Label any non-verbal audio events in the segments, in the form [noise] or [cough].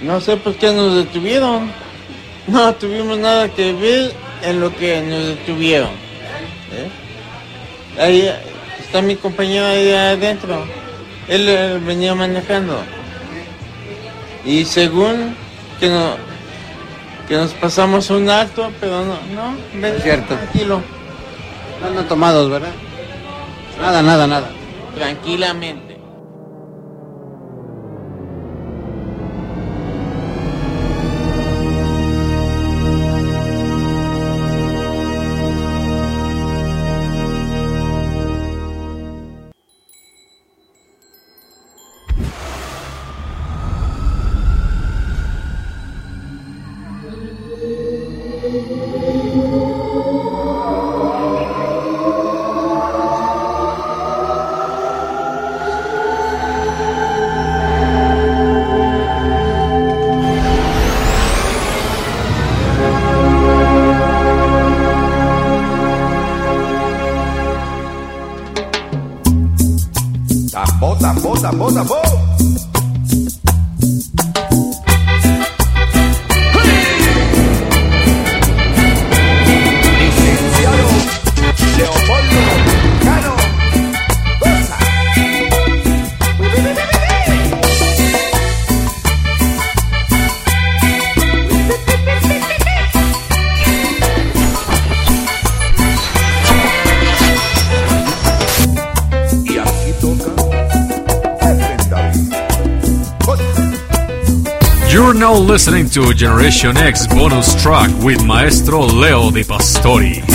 No sé por qué nos detuvieron. No tuvimos nada que ver en lo que nos detuvieron. ¿eh? Ahí está mi compañero ahí adentro. Él, él venía manejando. Y según que no, que nos pasamos un alto, pero no, no, ven, Cierto. tranquilo, No andan tomados, ¿verdad? Nada, nada, nada. tranquilamente. Listening to Generation X bonus track with Maestro Leo Di Pastori.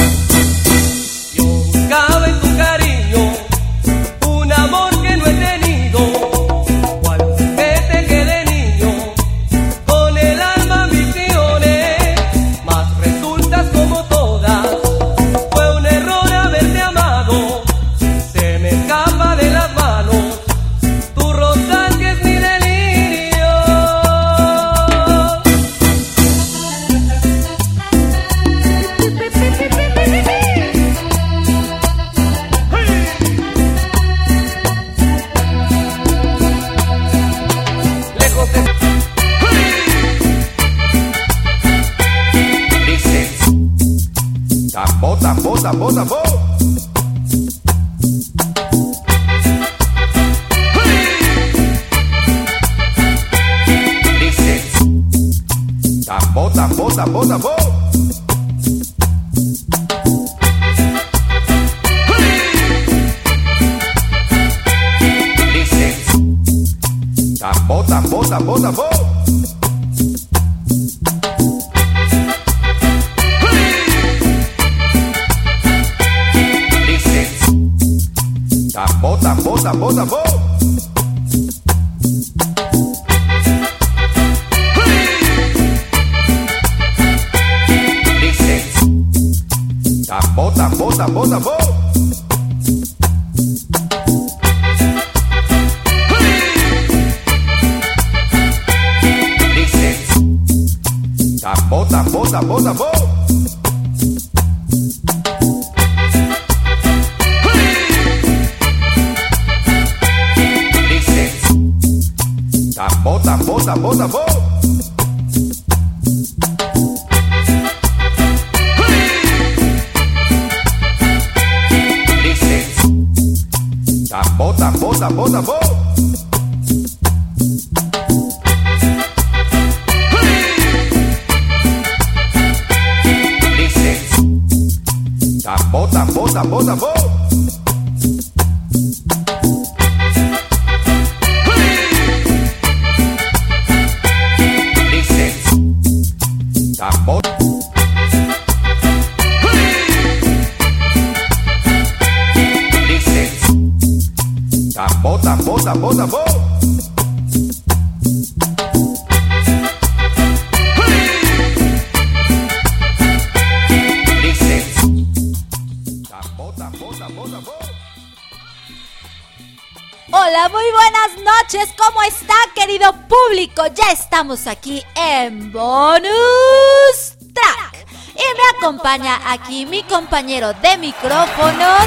Muy buenas noches. ¿Cómo está, querido público? Ya estamos aquí en Bonus Track. Y me acompaña aquí mi compañero de micrófonos,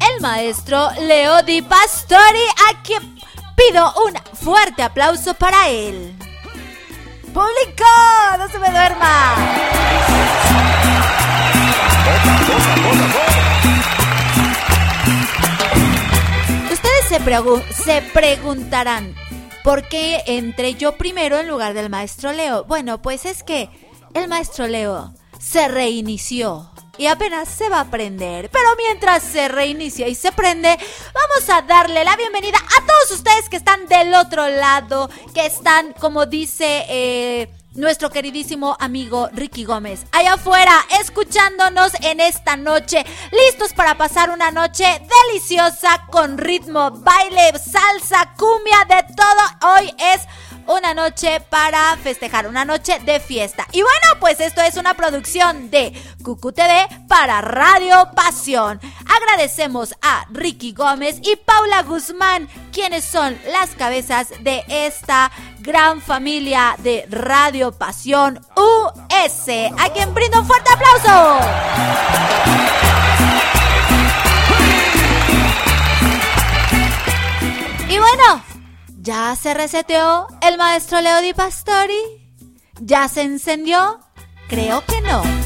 el maestro Leo Di Pastori, a quien pido un fuerte aplauso para él. ¡Público! ¡No se me duerma! Se, pregu- se preguntarán, ¿por qué entré yo primero en lugar del maestro Leo? Bueno, pues es que el maestro Leo se reinició y apenas se va a prender. Pero mientras se reinicia y se prende, vamos a darle la bienvenida a todos ustedes que están del otro lado, que están, como dice... eh, nuestro queridísimo amigo Ricky Gómez, allá afuera, escuchándonos en esta noche, listos para pasar una noche deliciosa con ritmo, baile, salsa, cumbia, de todo. Hoy es una noche para festejar, una noche de fiesta. Y bueno, pues esto es una producción de Cucu TV para Radio Pasión. Agradecemos a Ricky Gómez y Paula Guzmán, quienes son las cabezas de esta gran familia de Radio Pasión US, a quien brindo un fuerte aplauso. Y bueno, ¿ya se reseteó el maestro Leo Di Pastori? ¿Ya se encendió? Creo que no.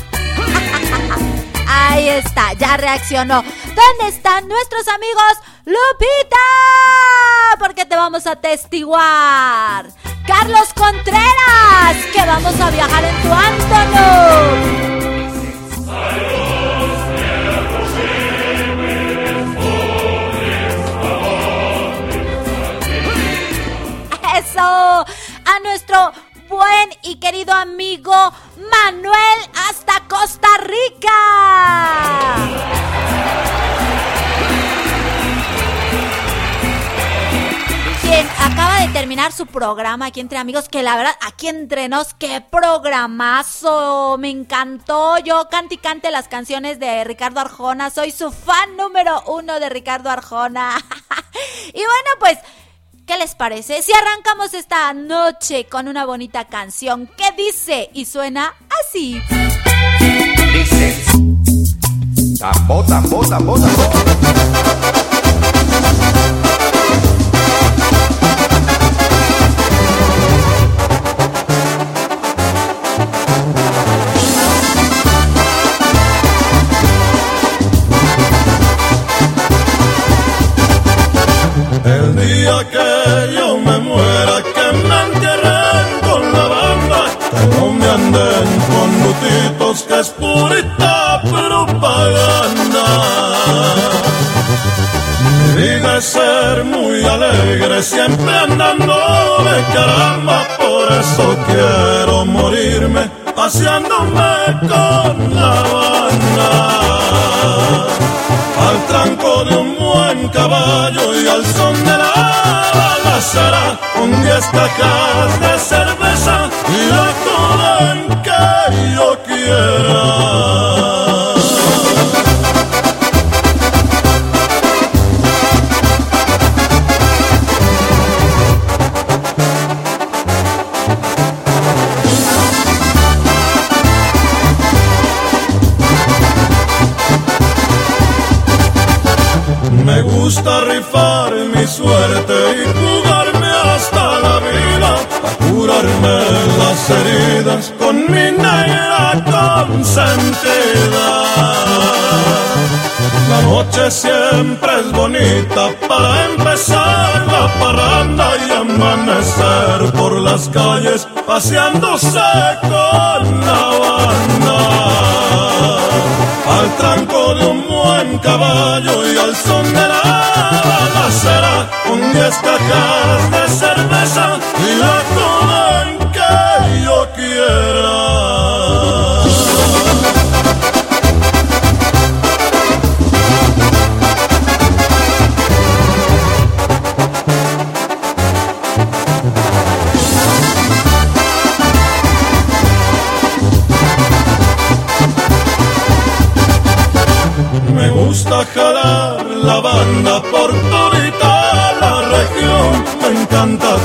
Ahí está, ya reaccionó. ¿Dónde están nuestros amigos? Lupita, porque te vamos a testiguar. Carlos Contreras, que vamos a viajar en tu Antonio. A nuestro buen y querido amigo Manuel hasta Costa Rica. Quien acaba de terminar su programa aquí entre amigos, que la verdad, aquí entre nos, qué programazo, me encantó. Yo cante y cante las canciones de Ricardo Arjona, soy su fan número uno de Ricardo Arjona. [laughs] y bueno, pues ¿Qué les parece si arrancamos esta noche con una bonita canción que dice y suena así? Dice. Tambo, tambo, tambo, tambo. Que yo me muera, que me entierren con la banda, que no me anden con lutitos, que es purita propaganda. Mi vida es ser muy alegre, siempre andando de caramba, por eso quiero morirme paseándome con la banda al tranco de un buen caballo y al son de la con diez cajas de cerveza y la joven que yo quiera. Me gusta rifar mi suerte y con mi negra consentida. La noche siempre es bonita para empezar la parranda y amanecer por las calles paseándose con la banda al tranco de un buen caballo y al son de la balacera, con diez cajas de cerveza y la joven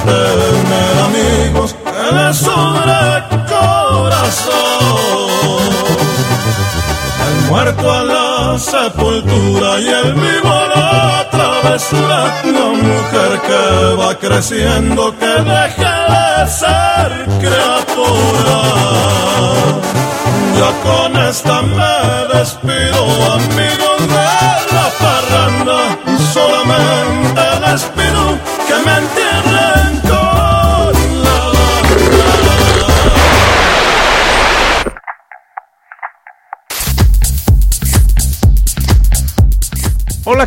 tener amigos que les sobre corazón. El muerto a la sepultura y el vivo la travesura. Una mujer que va creciendo, que deja de ser criatura. Ya con esta me despido, amigos de la parranda. Solamente les pido que me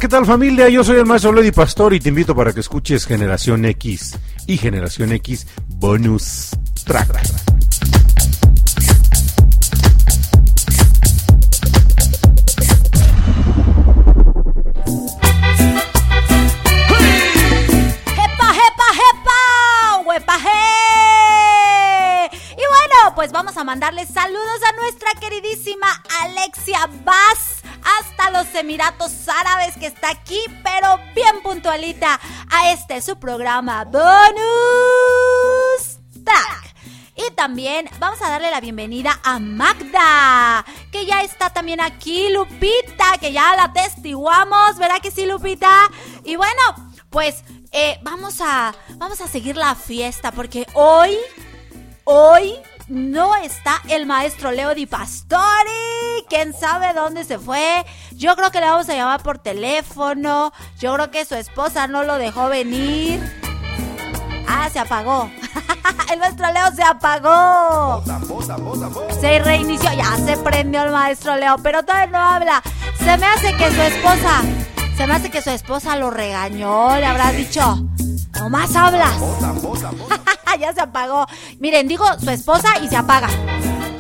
¿qué tal familia? Yo soy el maestro Lady Pastor y te invito para que escuches Generación X y Generación X Bonus Track. Pues vamos a mandarles saludos a nuestra queridísima Alexia hasta los Emiratos Árabes que está aquí, pero bien puntualita a este su programa Bonus Track. Y también vamos a darle la bienvenida a Magda, que ya está también aquí, Lupita, que ya la testiguamos, ¿verdad que sí, Lupita? Y bueno, pues eh, vamos a vamos a seguir la fiesta porque hoy hoy no está el maestro Leo Di Pastori. ¿Quién sabe dónde se fue? Yo creo que le vamos a llamar por teléfono. Yo creo que su esposa no lo dejó venir. Ah, se apagó. [laughs] el maestro Leo se apagó. Se reinició. Ya se prendió el maestro Leo, pero todavía no habla. Se me hace que su esposa. Se me hace que su esposa lo regañó. Le habrá dicho. Nomás hablas. [laughs] ya se apagó. Miren, digo su esposa y se apaga.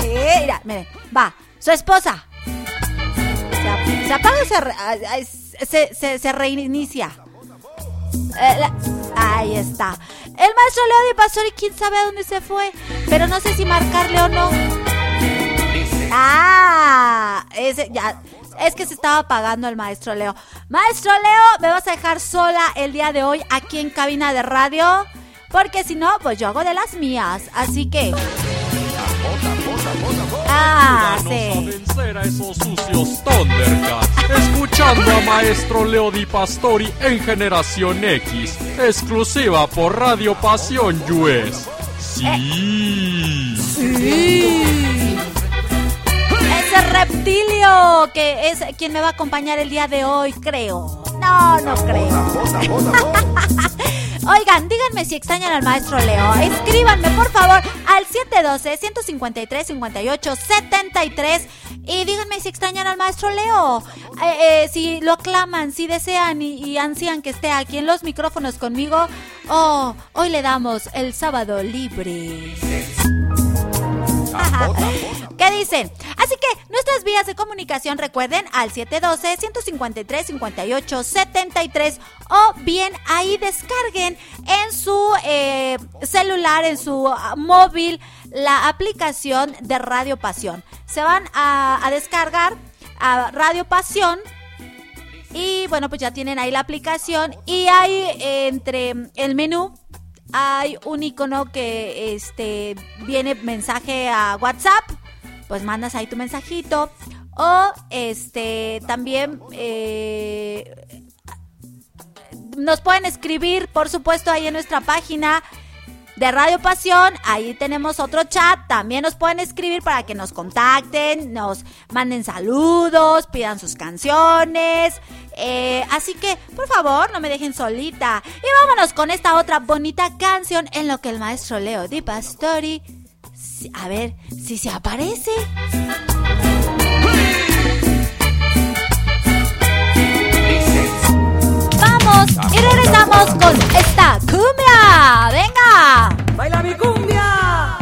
Eh, mira, miren, va. Su esposa. Se, ap- se apaga y se, re- ay, ay, se, se- se reinicia. Eh, la- ahí está. El maestro Leo de Pastor y quién sabe a dónde se fue. Pero no sé si marcarle o no. Ah, ese ya. Es que se estaba apagando el maestro Leo. Maestro Leo, me vas a dejar sola el día de hoy aquí en cabina de radio. Porque si no, pues yo hago de las mías. Así que. Ah, Vamos a sí. vencer a esos sucios Thundercats. Escuchando a Maestro Leo Di Pastori en Generación X. Exclusiva por Radio Pasión US. Sí. Sí. Ese reptilio que es quien me va a acompañar el día de hoy, creo. No, no creo. [laughs] Oigan, díganme si extrañan al maestro Leo. Escríbanme, por favor, al 712-153-58-73 y díganme si extrañan al maestro Leo. Eh, eh, si lo aclaman, si desean y, y ansían que esté aquí en los micrófonos conmigo. Oh, hoy le damos el sábado libre. ¿Qué dicen? Así que nuestras vías de comunicación recuerden al 712-153-58-73 o bien ahí descarguen en su eh, celular, en su ah, móvil, la aplicación de Radio Pasión. Se van a, a descargar a Radio Pasión y bueno, pues ya tienen ahí la aplicación y eh, entre el menú hay un icono que este viene mensaje a WhatsApp, pues mandas ahí tu mensajito. O este también eh, nos pueden escribir, por supuesto, ahí en nuestra página de Radio Pasión. Ahí tenemos otro chat. También nos pueden escribir para que nos contacten, nos manden saludos, pidan sus canciones. Eh, así que, por favor, no me dejen solita. Y vámonos con esta otra bonita canción en lo que el maestro Leo Di Pastori. A ver si se aparece. Vamos y regresamos con esta cumbia. ¡Venga! Baila mi cumbia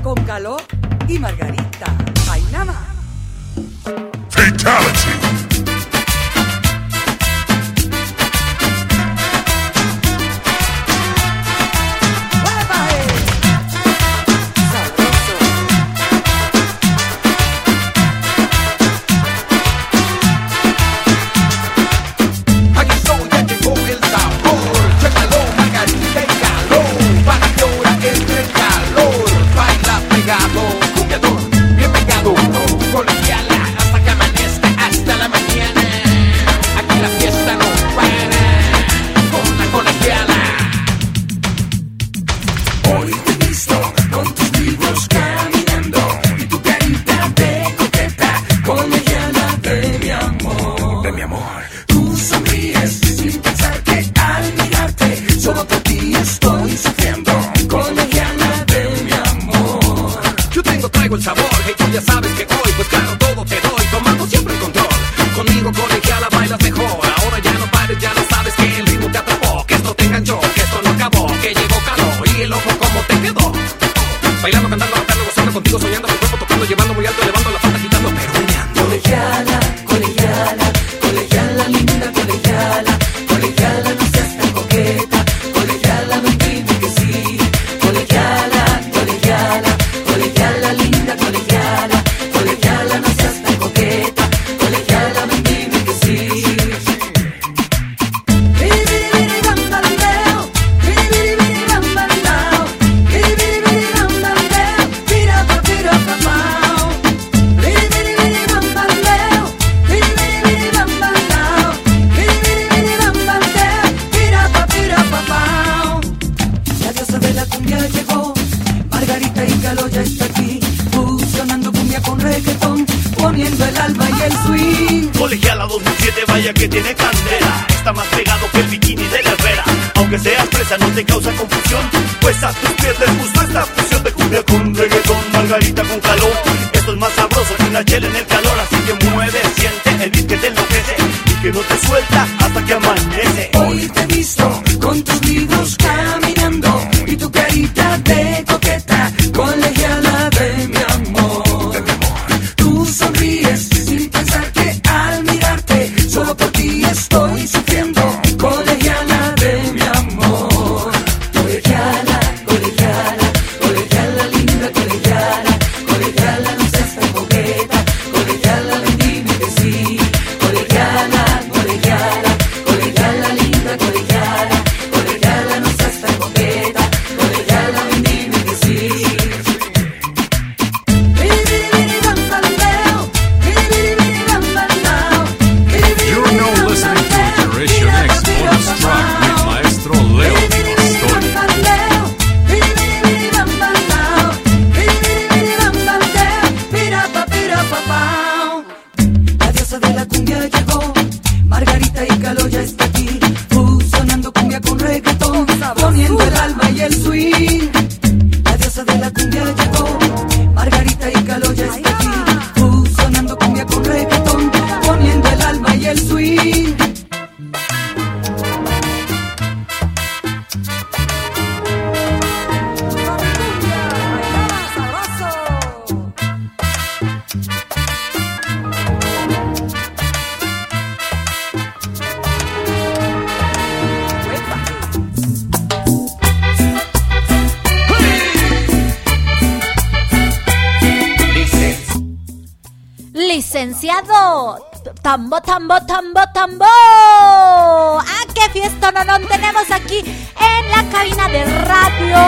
con calor y margarita. Ay, nada más. Licenciado. Tambo, tambo, tambo, tambo. ¡Ah, qué fiesta no, no tenemos aquí en la cabina de radio!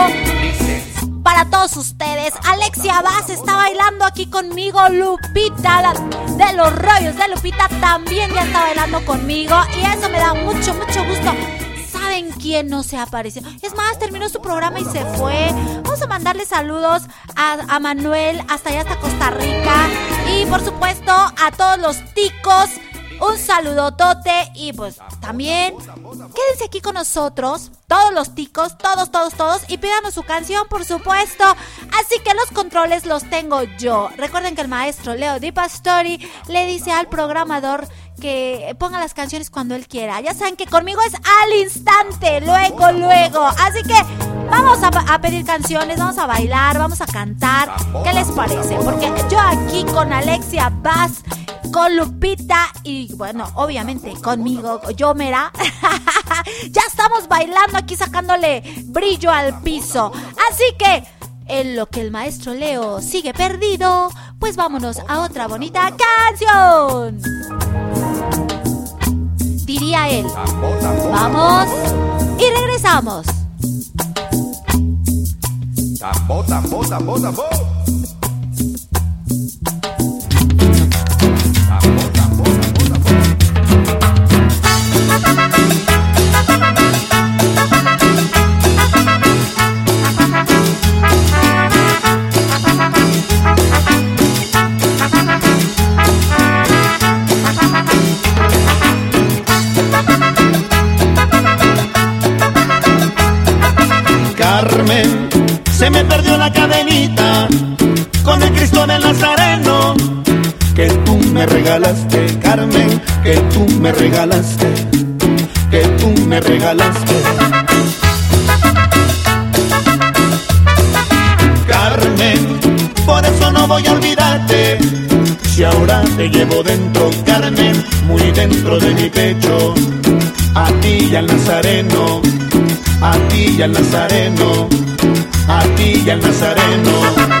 Para todos ustedes, Alexia Vaz está bailando aquí conmigo, Lupita de los rollos de Lupita también ya está bailando conmigo y eso me da mucho, mucho gusto. ¿Saben quién no se apareció? Es más, terminó su programa y se fue. Vamos a mandarle saludos a, a Manuel hasta allá hasta Costa Rica. Y por supuesto a todos los ticos. Un saludotote y pues también quédense aquí con nosotros, todos los ticos, todos, todos, todos, y pídanos su canción, por supuesto. Así que los controles los tengo yo. Recuerden que el maestro Leo Di Pastori le dice al programador que ponga las canciones cuando él quiera. Ya saben que conmigo es al instante, luego, luego. Así que vamos a, pedir canciones, vamos a bailar, vamos a cantar. ¿Qué les parece? Porque yo aquí con Alexia Bass, con Lupita y bueno, obviamente conmigo, yo Mera, [laughs] ya estamos bailando aquí sacándole brillo al piso. Así que... En lo que el maestro Leo sigue perdido, pues vámonos a otra bonita canción. Él. Vamos y regresamos. Se me perdió la cadenita con el Cristo del Nazareno que tú me regalaste, Carmen, que tú me regalaste, que tú me regalaste. Carmen, por eso no voy a olvidarte. Si ahora te llevo dentro, Carmen, muy dentro de mi pecho, a ti y al Nazareno, a ti y al Nazareno, a ti y al Nazareno.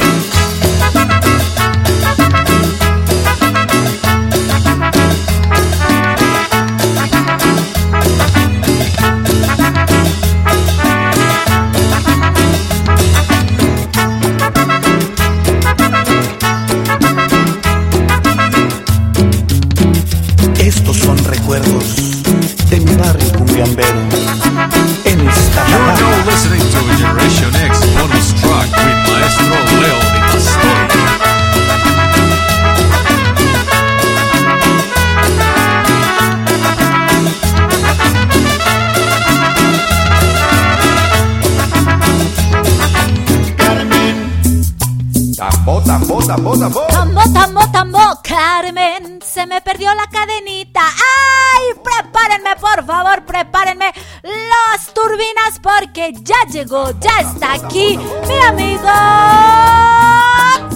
Tambo, tambo, tambo, tambo. Tambo, tambo, tambo, Carmen, se me perdió la cadenita. ¡Ay! Prepárenme, por favor, prepárenme las turbinas porque ya llegó, ya está aquí mi amigo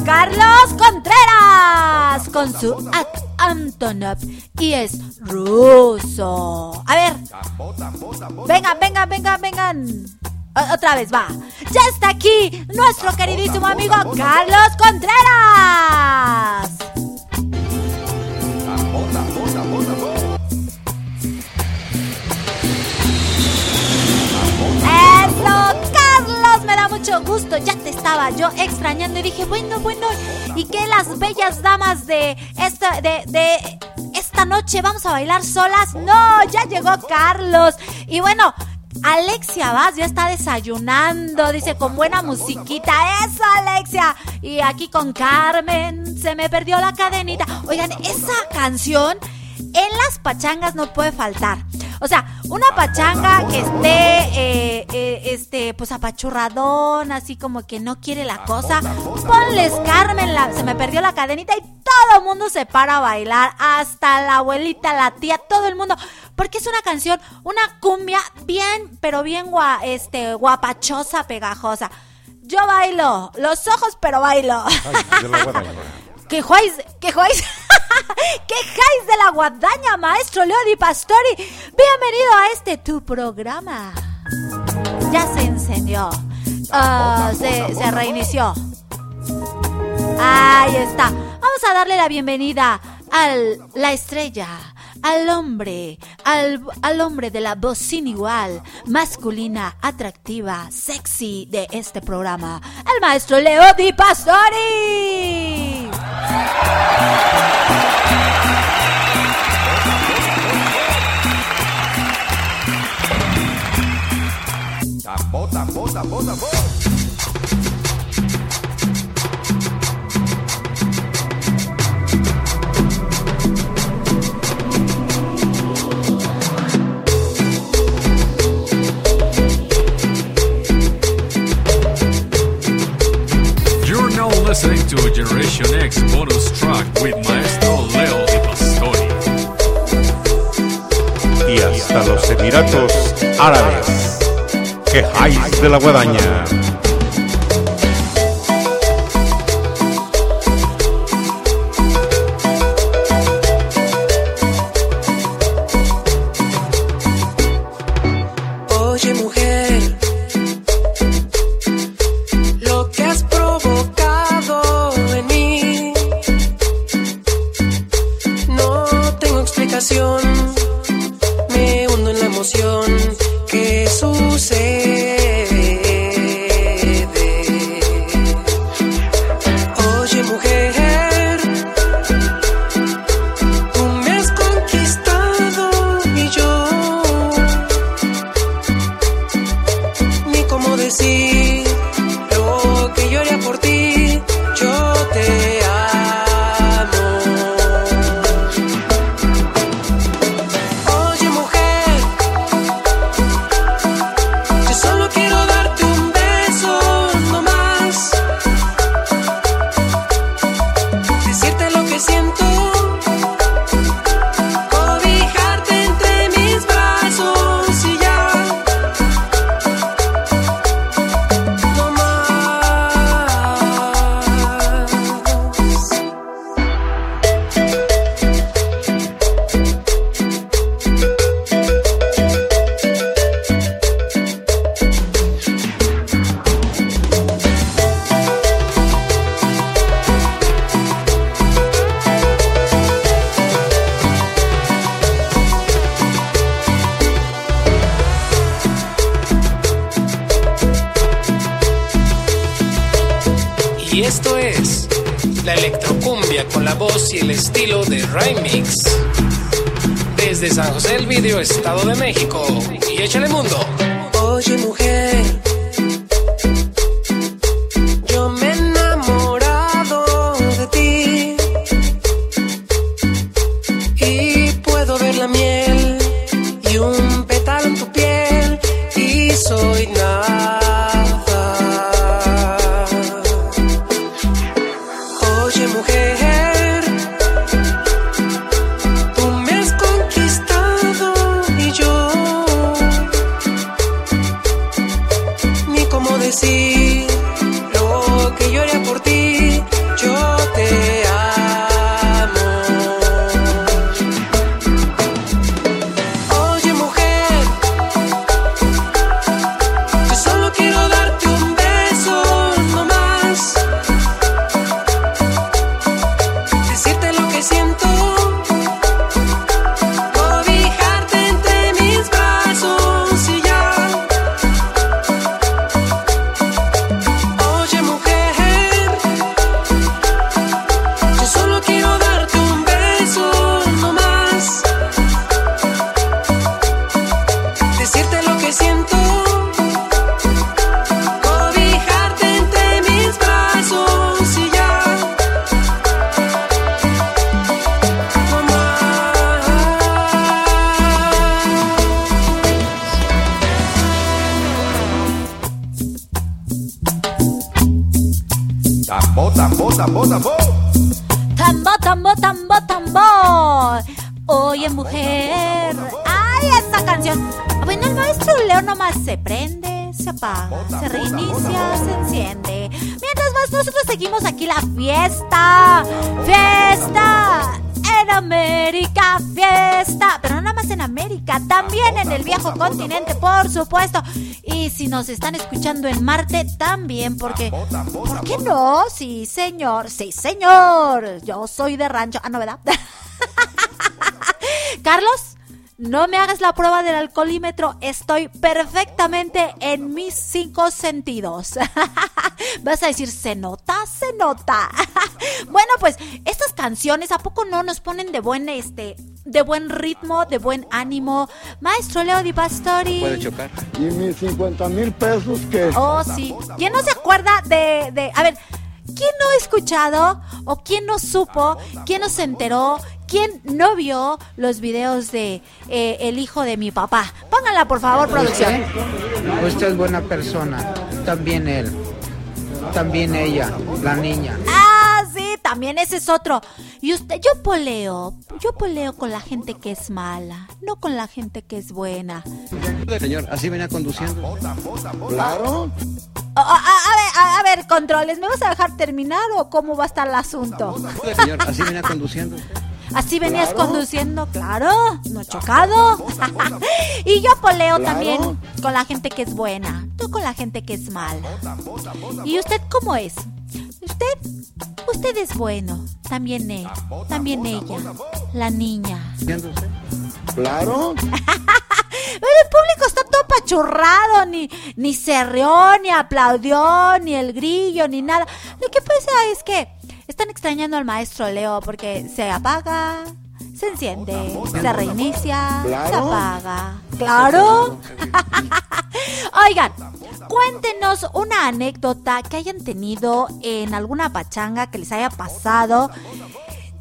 Carlos Contreras con su Antonov y es ruso. A ver, vengan, vengan, vengan, vengan. Otra vez va. Ya está aquí nuestro queridísimo amigo Carlos Contreras. Eso, Carlos, me da mucho gusto. Ya te estaba yo extrañando y dije, bueno, bueno, ¿y qué las bellas damas de esta, de, de esta noche vamos a bailar solas? No, ya llegó Carlos. Y bueno, Alexia Vaz ya está desayunando, dice con buena musiquita. Eso, Alexia. Y aquí con Carmen, se me perdió la cadenita. Oigan, esa canción en las pachangas no puede faltar. O sea, una pachanga que esté, eh, eh, este, pues apachurradón, así como que no quiere la cosa. Ponles Carmen, se me perdió la cadenita y todo el mundo se para a bailar. Hasta la abuelita, la tía, todo el mundo. Porque es una canción, una cumbia bien, pero bien gua, este, guapachosa, pegajosa. Yo bailo, los ojos, pero bailo. Ay, la guadaña. ¿Qué juáis? ¿Qué juáis? ¿Qué jáis de la guadaña, maestro Leo Di Pastori? Bienvenido a este tu programa. Ya se encendió. Ah, se, se reinició. Ahí está. Vamos a darle la bienvenida al la estrella, al hombre, al, al hombre de la voz sin igual, masculina, atractiva, sexy de este programa, el maestro Leo Di Pastori. Listening to Generation X bonus track with Maestro Leo Di Pastori. Y hasta los Emiratos Árabes. Quejáis de la guadaña. Supuesto. Y si nos están escuchando en Marte, también, porque. ¿Por qué no? Sí, señor. Sí, señor. Yo soy de rancho. Ah, no, ¿verdad? [laughs] Carlos, no me hagas la prueba del alcoholímetro. Estoy perfectamente en mis cinco sentidos. [laughs] Vas a decir, se nota, se nota. Canciones, ¿a poco no nos ponen de buen, este, de buen ritmo, de buen ánimo? Maestro Leo Di Pastori. Puede chocar. ¿Y mis 50 mil pesos qué? Oh, sí. ¿Quién no se acuerda de, de... A ver, ¿quién no ha escuchado o quién no supo, quién no se enteró, quién no vio los videos de eh, El hijo de mi papá? Pónganla, por favor, producción. Usted es buena persona. También él. También ella, la niña. Ah, también ese es otro. Y usted, yo poleo, yo poleo con la gente que es mala, no con la gente que es buena. Señor, así venía conduciendo. Claro. A, a- a ver, a, a ver, controles, ¿me vas a dejar terminar o cómo va a estar el asunto? Señor, así venía conduciendo. Así venías Claro. conduciendo, claro, no chocado. [laughs] y yo poleo Claro. también con la gente que es buena, no con la gente que es mala. ¿Y usted cómo es? Usted, usted es bueno, también él, también ella, la niña. Claro. Pero [laughs] el público está todo pachurrado, ni, ni se rió, ni aplaudió, ni el grillo, ni nada. Lo que pasa es que están extrañando al maestro Leo porque se apaga, se enciende, se reinicia, se apaga. ¿Claro? [laughs] Oigan, cuéntenos una anécdota que hayan tenido en alguna pachanga que les haya pasado.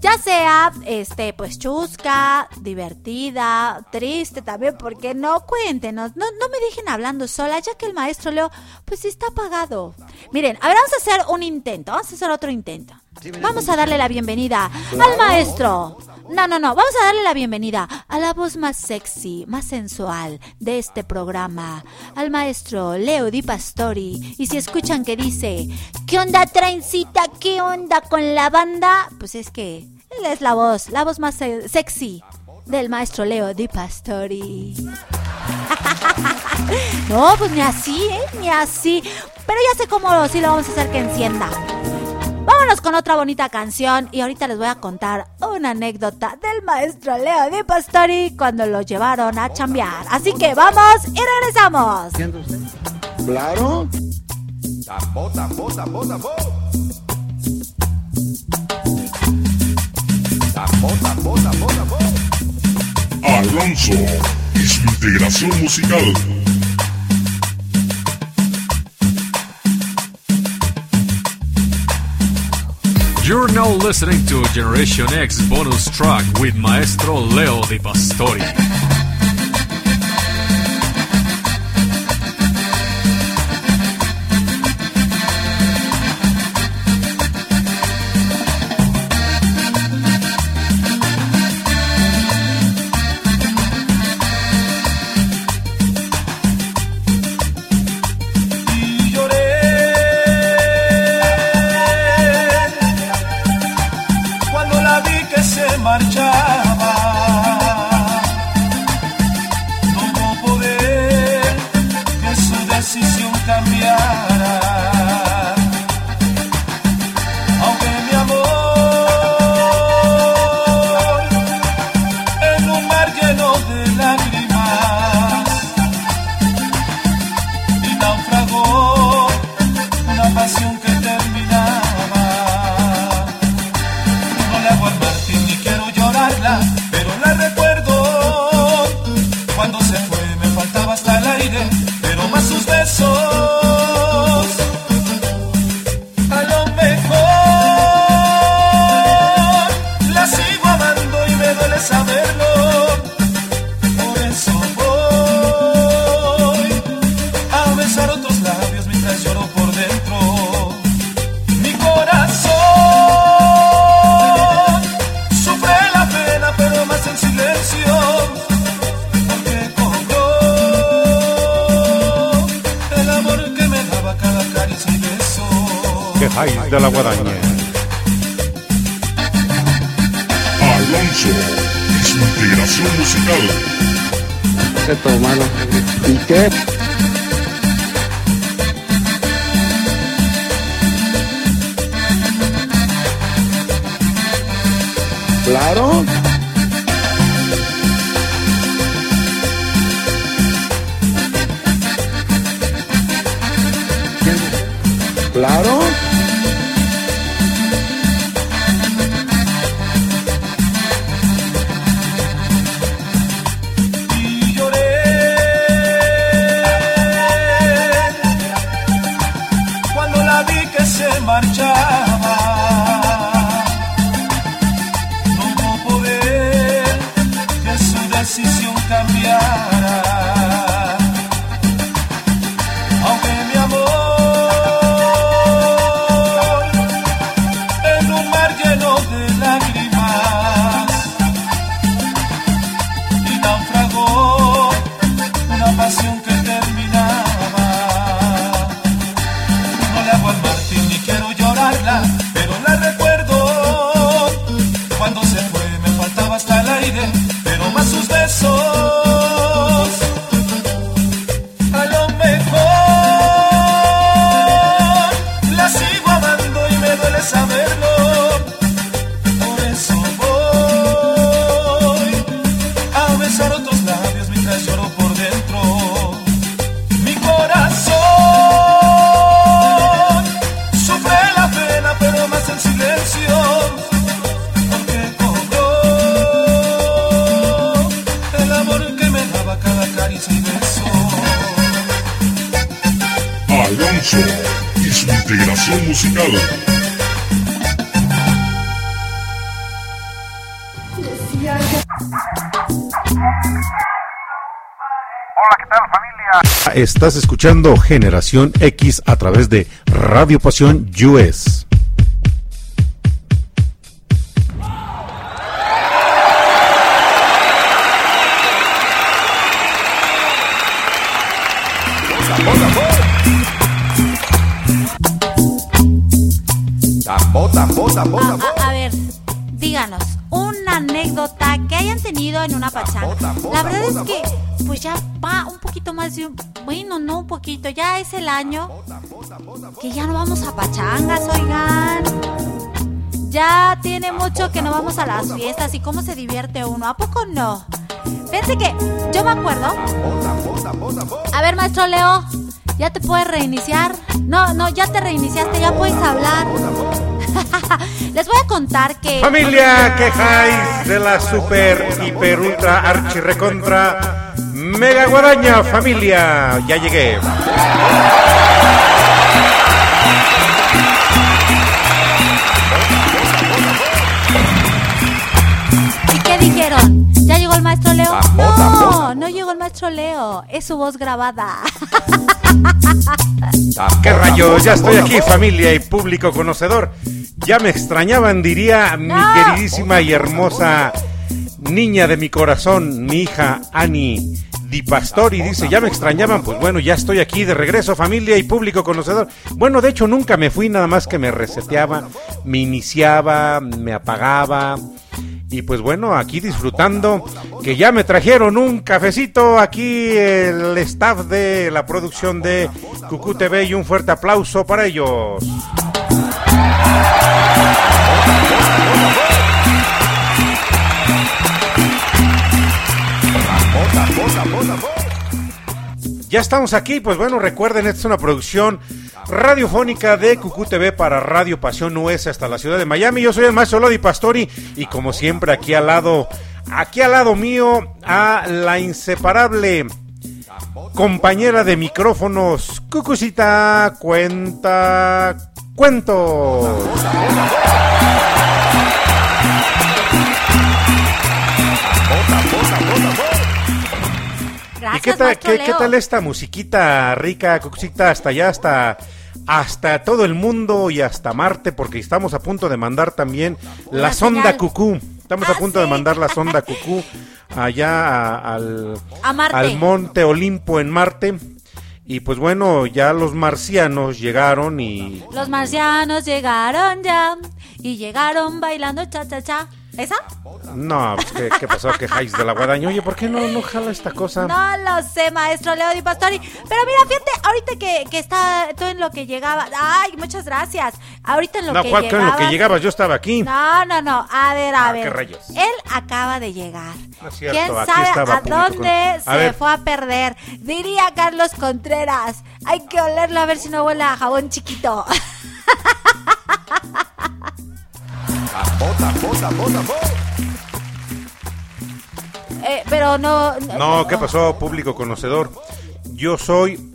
Ya sea, este, pues chusca, divertida, triste también, porque no, cuéntenos, no, no me dejen hablando sola, ya que el maestro Leo, pues está apagado. Miren, a ver, vamos a hacer un intento, vamos a hacer otro intento. Vamos a darle la bienvenida al maestro. No, no, no, vamos a darle la bienvenida a la voz más sexy, más sensual de este programa, al maestro Leo Di Pastori. Y si escuchan que dice, ¿qué onda, trencita? ¿Qué onda con la banda? Pues es que él es la voz, la voz más se- sexy del maestro Leo Di Pastori. [laughs] no, pues ni así, ¿eh? Ni así. Pero ya sé cómo sí lo vamos a hacer que encienda. Vámonos con otra bonita canción y ahorita les voy a contar una anécdota del maestro Leo Di Pastori cuando lo llevaron a chambear. Así que vamos y regresamos. Claro. Alonso y su integración musical You're now listening to Generation X bonus track with Maestro Leo Di Pastori. Estás escuchando Generación X a través de Radio Pasión US. pues ya va un poquito más de un, bueno, no un poquito, ya es el año que ya no vamos a pachangas, oigan. Ya tiene mucho que no vamos a las fiestas y cómo se divierte uno, ¿a poco no? Fíjense que yo me acuerdo. A ver, maestro Leo, ¿ya te puedes reiniciar? No, no, ya te reiniciaste, ya puedes hablar. [laughs] Les voy a contar que. Familia, quejáis de la super, hiper, ultra, archi recontra mega guadaña, familia. Ya llegué. ¿Y qué dijeron? ¿Ya llegó el maestro Leo? No, no llegó el maestro Leo. Es su voz grabada. ¿Qué rayos? Ya estoy aquí, familia y público conocedor. Ya me extrañaban, diría mi queridísima y hermosa niña de mi corazón, mi hija Ani Di Pastori. Dice, ya me extrañaban, pues bueno, ya estoy aquí de regreso, familia y público conocedor. Bueno, de hecho nunca me fui, nada más que me reseteaba, me iniciaba, me apagaba. Y pues bueno, aquí disfrutando que ya me trajeron un cafecito aquí el staff de la producción de Cucú TV y un fuerte aplauso para ellos. Ya estamos aquí, pues bueno, recuerden, esta es una producción radiofónica de Cucú TV para Radio Pasión US hasta la ciudad de Miami. Yo soy el maestro Lodi Pastori y como siempre aquí al lado, aquí al lado mío, a la inseparable compañera de micrófonos, Cucucita Cuenta Cuentos. ¿Y qué tal, qué, qué tal esta musiquita rica, Cucucita, hasta allá, hasta, hasta todo el mundo y hasta Marte, porque estamos a punto de mandar también la sonda. Cucú. Estamos Ah, a punto de mandar la sonda [laughs] Cucú allá a- al, A al monte Olimpo en Marte. Y pues bueno, ya los marcianos llegaron y Los marcianos llegaron ya y llegaron bailando cha cha cha. ¿Esa? no, pues, ¿qué, qué pasó? ¿Quejáis de la guadaña? Oye, ¿por qué no, no jala esta cosa? No lo sé, maestro Leo Di Pastori. Pero mira, fíjate, ahorita que, que está todo en lo que llegaba. Ay, muchas gracias. Ahorita en lo No, que ¿cuál que en lo que llegabas- llegabas? Yo estaba aquí. No, no, no. A ver, a Ah, ver. qué rayos. Él acaba de llegar. No es cierto, ¿Quién sabe a dónde con- A se ver. fue a perder? Diría Carlos Contreras. Hay que olerlo a ver si no huele a jabón chiquito. [laughs] Eh, pero no. No, ¿qué pasó, público conocedor? Yo soy.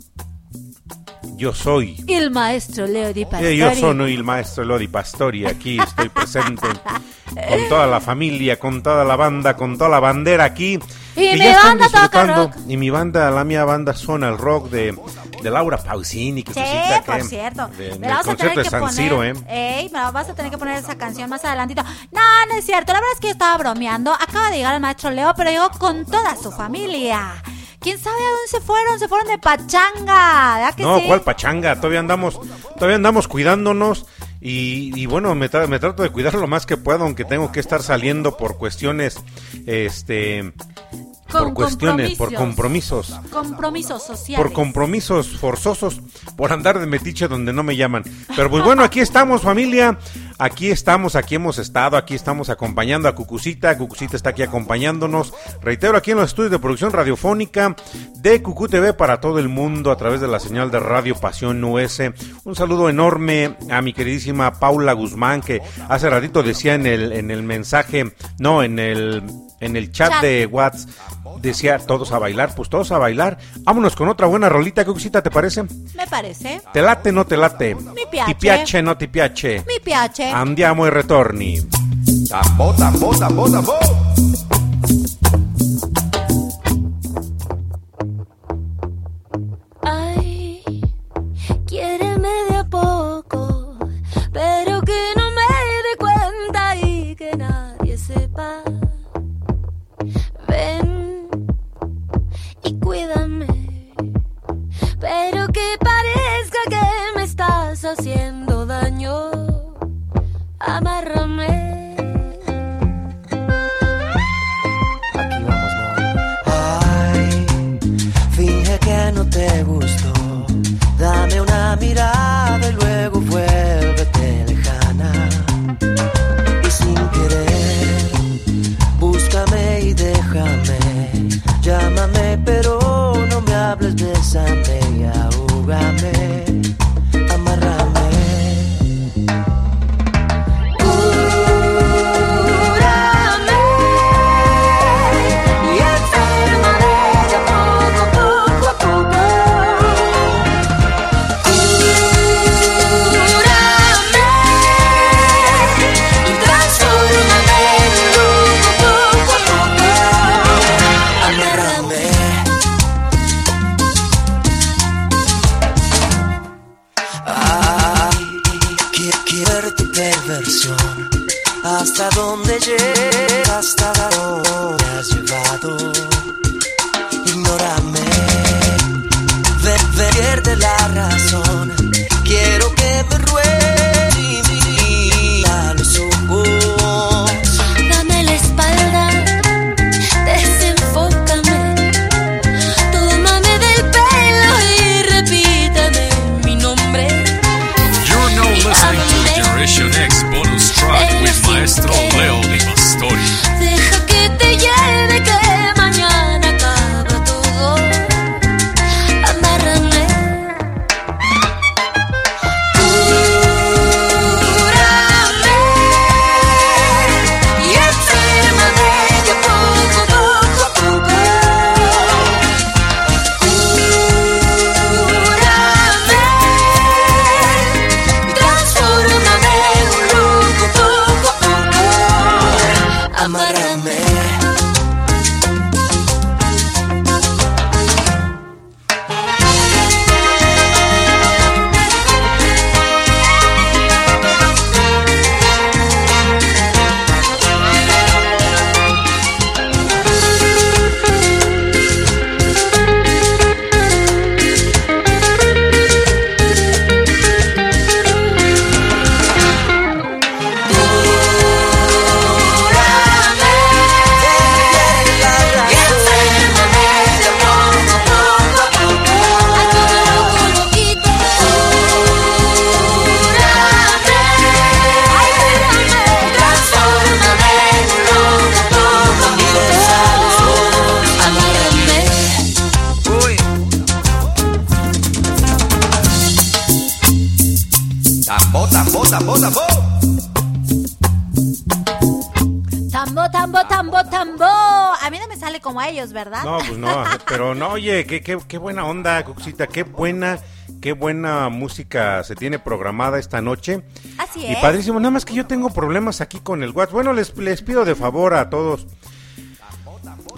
Yo soy. El maestro Leo Di Pastori. Eh, yo soy el maestro Lodi Pastori. Aquí estoy presente con toda la familia, con toda la banda, con toda la bandera aquí. Y que mi ya están banda toca disfrutando. rock. Y mi banda, la mía banda suena el rock de, de Laura Pausini. Que Sí, cosita por que- cierto. de- me la vas a tener que San poner. Siro, ¿eh? Ey, me la vas a tener que poner esa canción más adelantito. No, no es cierto. La verdad es que yo estaba bromeando. Acaba de llegar el maestro Leo, pero llegó con toda su familia. ¿Quién sabe a dónde se fueron? Se fueron de pachanga. ¿Verdad que No, sí? ¿cuál pachanga? Todavía andamos, todavía andamos cuidándonos y, y bueno, me, tra- me trato de cuidar lo más que puedo, aunque tengo que estar saliendo por cuestiones, este, por cuestiones, por compromisos. compromisos, sociales. por compromisos forzosos, por andar de metiche donde no me llaman. Pero pues bueno, aquí estamos familia, aquí estamos, aquí hemos estado, aquí estamos acompañando a Cucucita, Cucucita está aquí acompañándonos, reitero, aquí en los estudios de producción radiofónica de Cucú TV para todo el mundo a través de la señal de Radio Pasión US. Un saludo enorme a mi queridísima Paula Guzmán que hace ratito decía en el, en el mensaje, no, en el, en el chat, Chat. de WhatsApp, decía todos a bailar, pues todos a bailar. Vámonos con otra buena rolita, Cucucita, ¿te parece? Me parece. ¿Te late no te late? Mi piace. Ti piace no ti piace? Mi piace. Andiamo e ritorni. Tambo, tambo, tambo, tambo. Oye, qué, buena onda, Cuxita, qué buena, qué buena música se tiene programada esta noche. Así Y es. padrísimo, nada más que yo tengo problemas aquí con el WhatsApp. Bueno, les, les pido de favor a todos.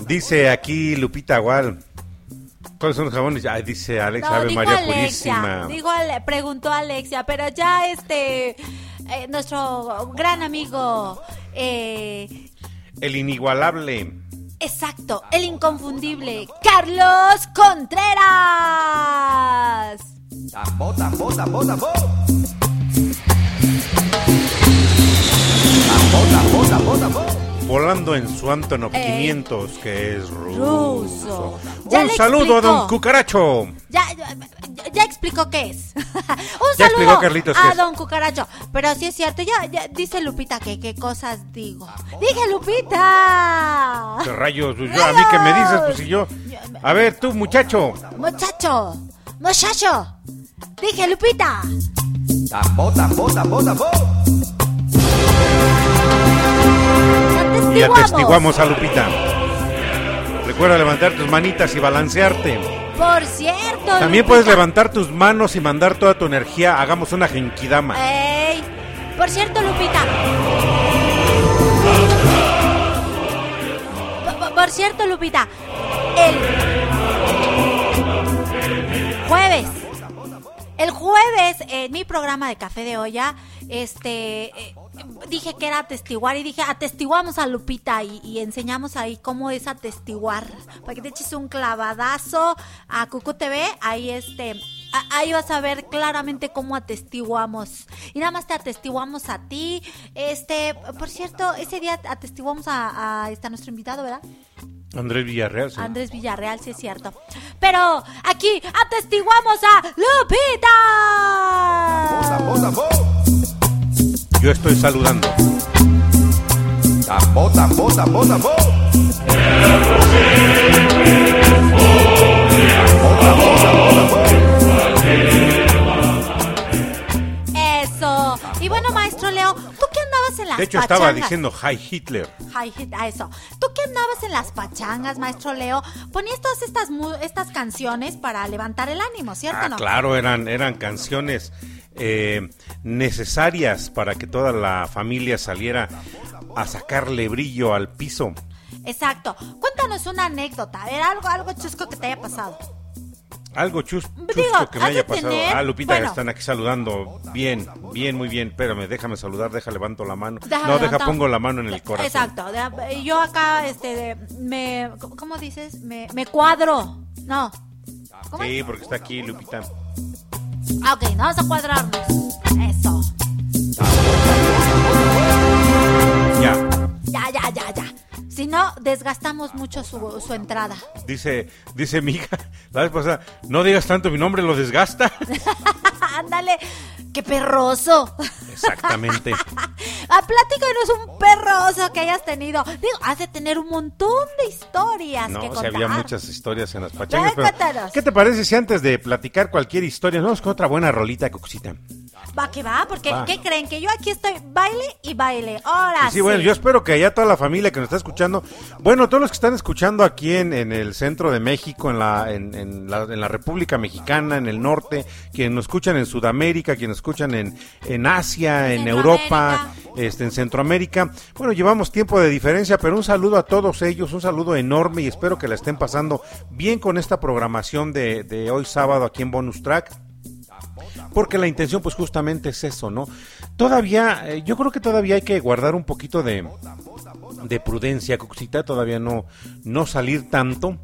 Dice aquí Lupita Agual. ¿Cuáles son los jabones? Ay, dice Alex No, Ave dijo María Alexia, Purísima. preguntó Alexia, pero ya este, eh, nuestro gran amigo, eh, El inigualable. Inconfundible, Carlos Contreras. Tambo, tambo, tambo, tambo. Volando en su Antonov Ey. 500, que es ruso. Ruso. Un saludo a don. Cucaracho. Ya, ya, ya explicó qué es. Ya explicó Carlitos a don Cucaracho. Pero sí es cierto, ya, ya dice Lupita que qué cosas digo. Dije Lupita. ¿Qué rayos? Pues yo, a mí que me dices, pues si yo. A ver, tú, muchacho. Muchacho, muchacho. Dije Lupita. Tambo, tambo, tambo, tambo. Y atestiguamos a Lupita. Recuerda levantar tus manitas y balancearte. Por cierto. También Lupita. puedes levantar tus manos y mandar toda tu energía. Hagamos una genkidama. Ey, por cierto, Lupita. Por- por- Por cierto, Lupita. El jueves. El jueves, en mi programa de Café de Olla, este. eh, dije que era atestiguar y dije atestiguamos a Lupita y, enseñamos ahí cómo es atestiguar para que te eches un clavadazo a Cucu TV ahí este ahí vas a ver claramente cómo atestiguamos y nada más te atestiguamos a ti este por cierto ese día atestiguamos a, a este, a nuestro invitado verdad Andrés Villarreal. sí. Andrés Villarreal sí es cierto pero aquí atestiguamos a Lupita Yo estoy saludando. Tambo, tambo, tambo, tambo. Eso. Y bueno, maestro Leo, ¿tú qué andabas en las De hecho, pachangas? estaba diciendo Hi Hitler. Ay, hit- a eso. ¿Tú qué andabas en las pachangas, maestro Leo? Ponías todas estas mu- estas canciones para levantar el ánimo, ¿cierto Ah, no? claro, eran, eran canciones eh, necesarias para que toda la familia saliera a sacarle brillo al piso. Exacto. Cuéntanos una anécdota, a ver, algo, algo chusco que te haya pasado. Algo chus, chusco Digo, que me haya pasado. tener- Ah, Lupita, bueno. están aquí saludando. Bien, bien, muy bien. Espérame, déjame saludar, deja levanto la mano. Deja no, deja pongo la mano en el corazón. Exacto. Yo acá, este, me, ¿cómo dices? Me, me cuadro. No. ¿Cómo Sí, porque está aquí Lupita. Ah, ok, vamos a cuadrarnos. Eso. Ya. Ya, ya, ya, ya. Si no, desgastamos mucho su, su entrada. Dice, dice mi hija, la vez pasada, no digas tanto mi nombre, lo desgasta. [laughs] Ándale, qué perroso. Exactamente. [laughs] Ah, platícanos un perroso que hayas tenido. Digo, has de tener un montón de historias que No, o contar. sea, había muchas historias en las pachangas. Pero. ¿Qué te parece si antes de platicar cualquier historia, nos vamos con otra buena rolita, Cucucita? Va que va, porque Va. ¿qué creen? Que yo aquí estoy baile y baile. Ahora Sí, bueno, yo espero que allá toda la familia que nos está escuchando, bueno, todos los que están escuchando aquí en, en el centro de México, en la, en, en la, en la República Mexicana, en el norte, quienes nos escuchan en Sudamérica, quienes nos escuchan en, en Asia, en Europa, este, en Centroamérica. Bueno, llevamos tiempo de diferencia, pero un saludo a todos ellos, un saludo enorme y espero que la estén pasando bien con esta programación de, de hoy sábado aquí en Bonus Track. Porque la intención pues justamente es eso, ¿no? Todavía, eh, yo creo que todavía hay que guardar un poquito de, de prudencia, Cucucita, todavía no, no salir tanto.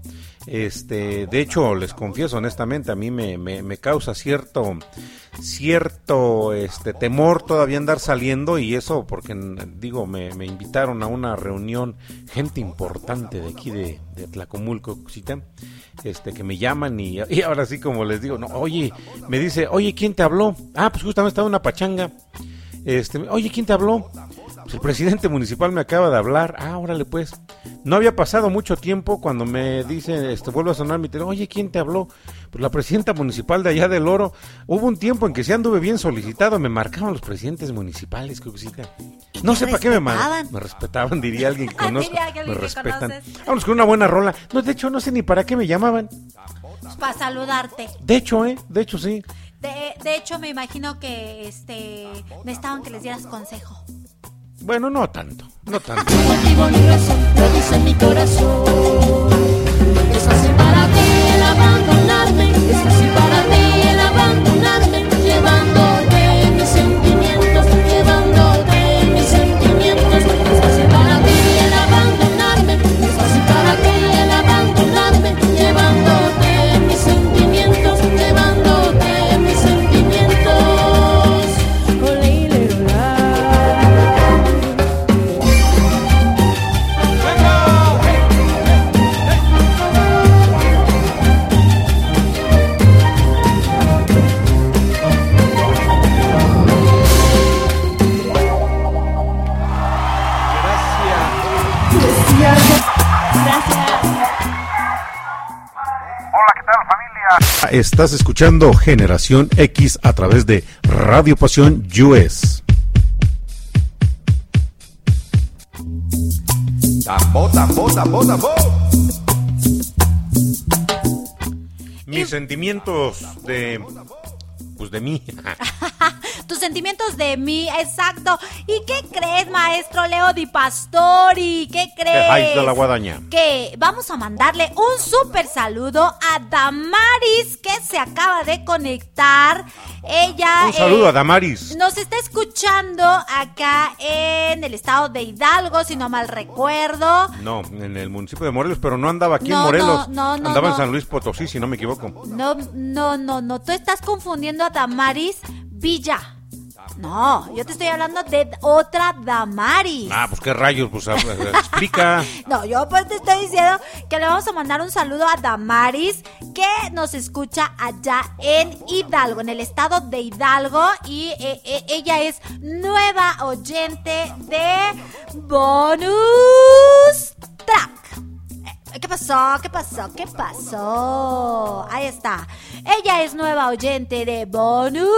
Este, de hecho, les confieso honestamente, a mí me, me, causa cierto, cierto este, temor todavía andar saliendo y eso porque, digo, me, me invitaron a una reunión, gente importante de aquí de, de Tlacomulco, Cucucita, este, que me llaman y, [laughs] y ahora sí como les digo, no, oye, me dice, oye, ¿quién te habló? Ah, pues justamente estaba una pachanga. Este, oye, ¿quién te habló? Pues el presidente municipal me acaba de hablar. Ah, órale pues. No había pasado mucho tiempo cuando me dice, este, vuelve a sonar mi teléfono. Oye, ¿quién te habló? Pues la presidenta municipal de allá del Oro. Hubo un tiempo en que sí anduve bien solicitado. Me marcaban los presidentes municipales, cosita. No sé para qué me marcaban. Me respetaban, diría alguien que conozco. Me que respetan. Vamos con una buena rola. No, de hecho, no sé ni para qué me llamaban. Para saludarte. De hecho, ¿eh? De hecho, sí. De, de hecho, me imagino que este necesitaban que les dieras consejo. Bueno, no tanto. No tanto. mi corazón. Es para ti Estás escuchando Generación X a través de Radio Pasión US. Tambo, tambo, tambo, tambo. Mis sentimientos de. Pues de mí. [laughs] Tus sentimientos de mí, exacto. ¿Y qué crees, maestro Leo Di Pastori? ¿Qué crees? de la guadaña. Que vamos a mandarle un súper saludo a Damaris, que se acaba de conectar. Ella. Un saludo eh, a Damaris. Nos está escuchando acá en el estado de Hidalgo, si no mal recuerdo. No, en el municipio de Morelos, pero no andaba aquí No, en Morelos. no, no, no, andaba en. San Luis Potosí, si no me equivoco. No, no, no, no. Tú estás confundiendo a Damaris Villa. No, yo te estoy hablando de otra Damaris. Ah, pues qué rayos, pues explica. [laughs] No, yo pues te estoy diciendo que le vamos a mandar un saludo a Damaris que nos escucha allá en Hidalgo, en el estado de Hidalgo y eh, eh, ella es nueva oyente de Bonus Track. ¿Qué pasó? ¿Qué pasó? ¿Qué pasó? Ahí está. Ella es nueva oyente de Bonus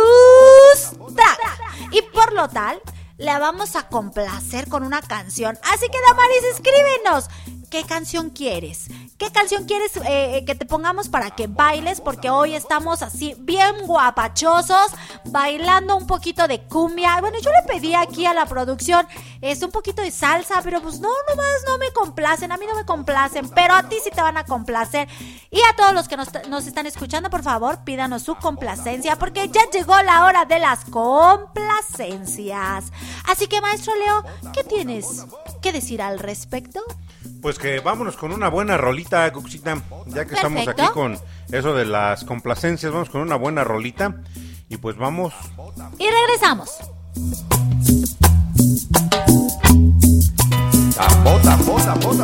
Track. Y por lo tal, la vamos a complacer con una canción. Así que, Damaris, escríbenos. ¿Qué canción quieres? ¿Qué canción quieres eh, que te pongamos para que bailes? Porque hoy estamos así bien guapachosos, bailando un poquito de cumbia. Bueno, yo le pedí aquí a la producción es un poquito de salsa, pero pues no, nomás no me complacen, a mí no me complacen, pero a ti sí te van a complacer. Y a todos los que nos, nos están escuchando, por favor, pídanos su complacencia, porque ya llegó la hora de las complacencias. Así que, maestro Leo, ¿qué tienes que decir al respecto? Pues que vámonos con una buena rolita, Cuxita. Ya que estamos aquí con eso de las complacencias, vamos con una buena rolita. Y pues vamos. Y regresamos. Tambo, tambo, tambo,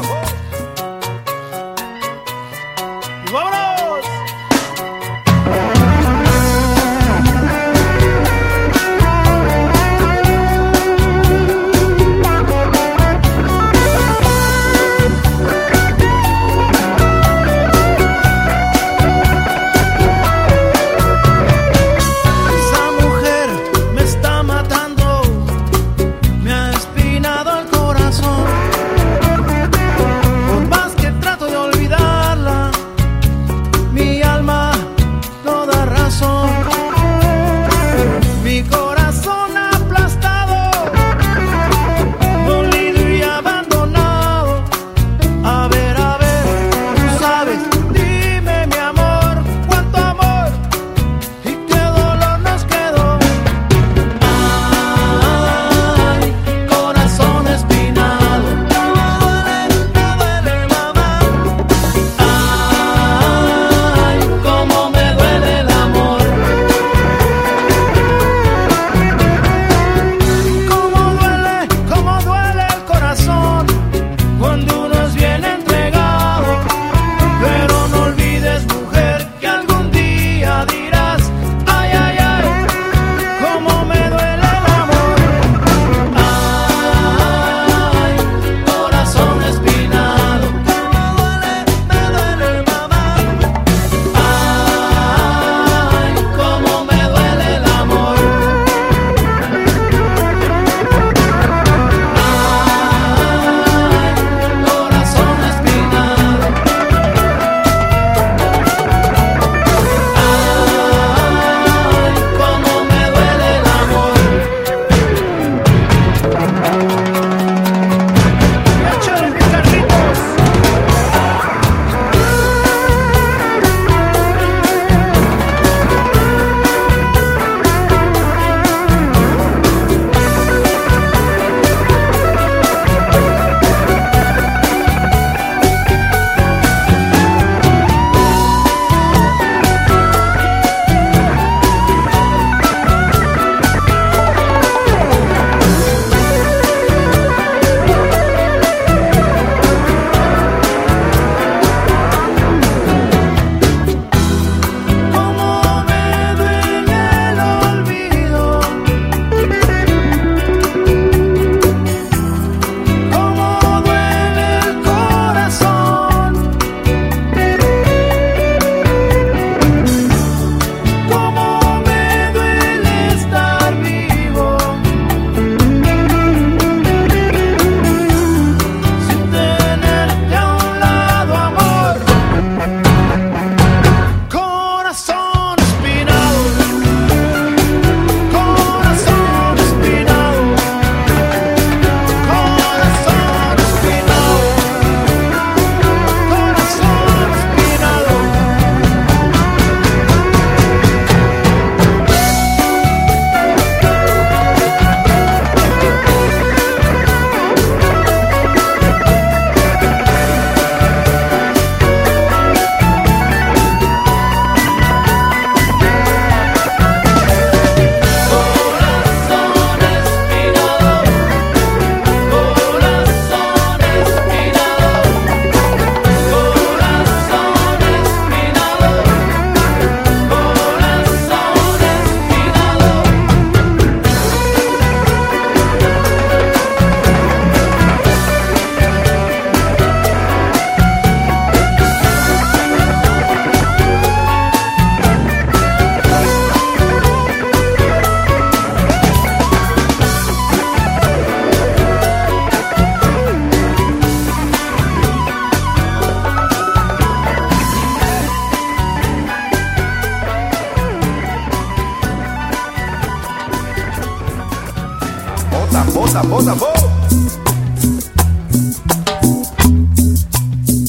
tambo, tambo, tambo.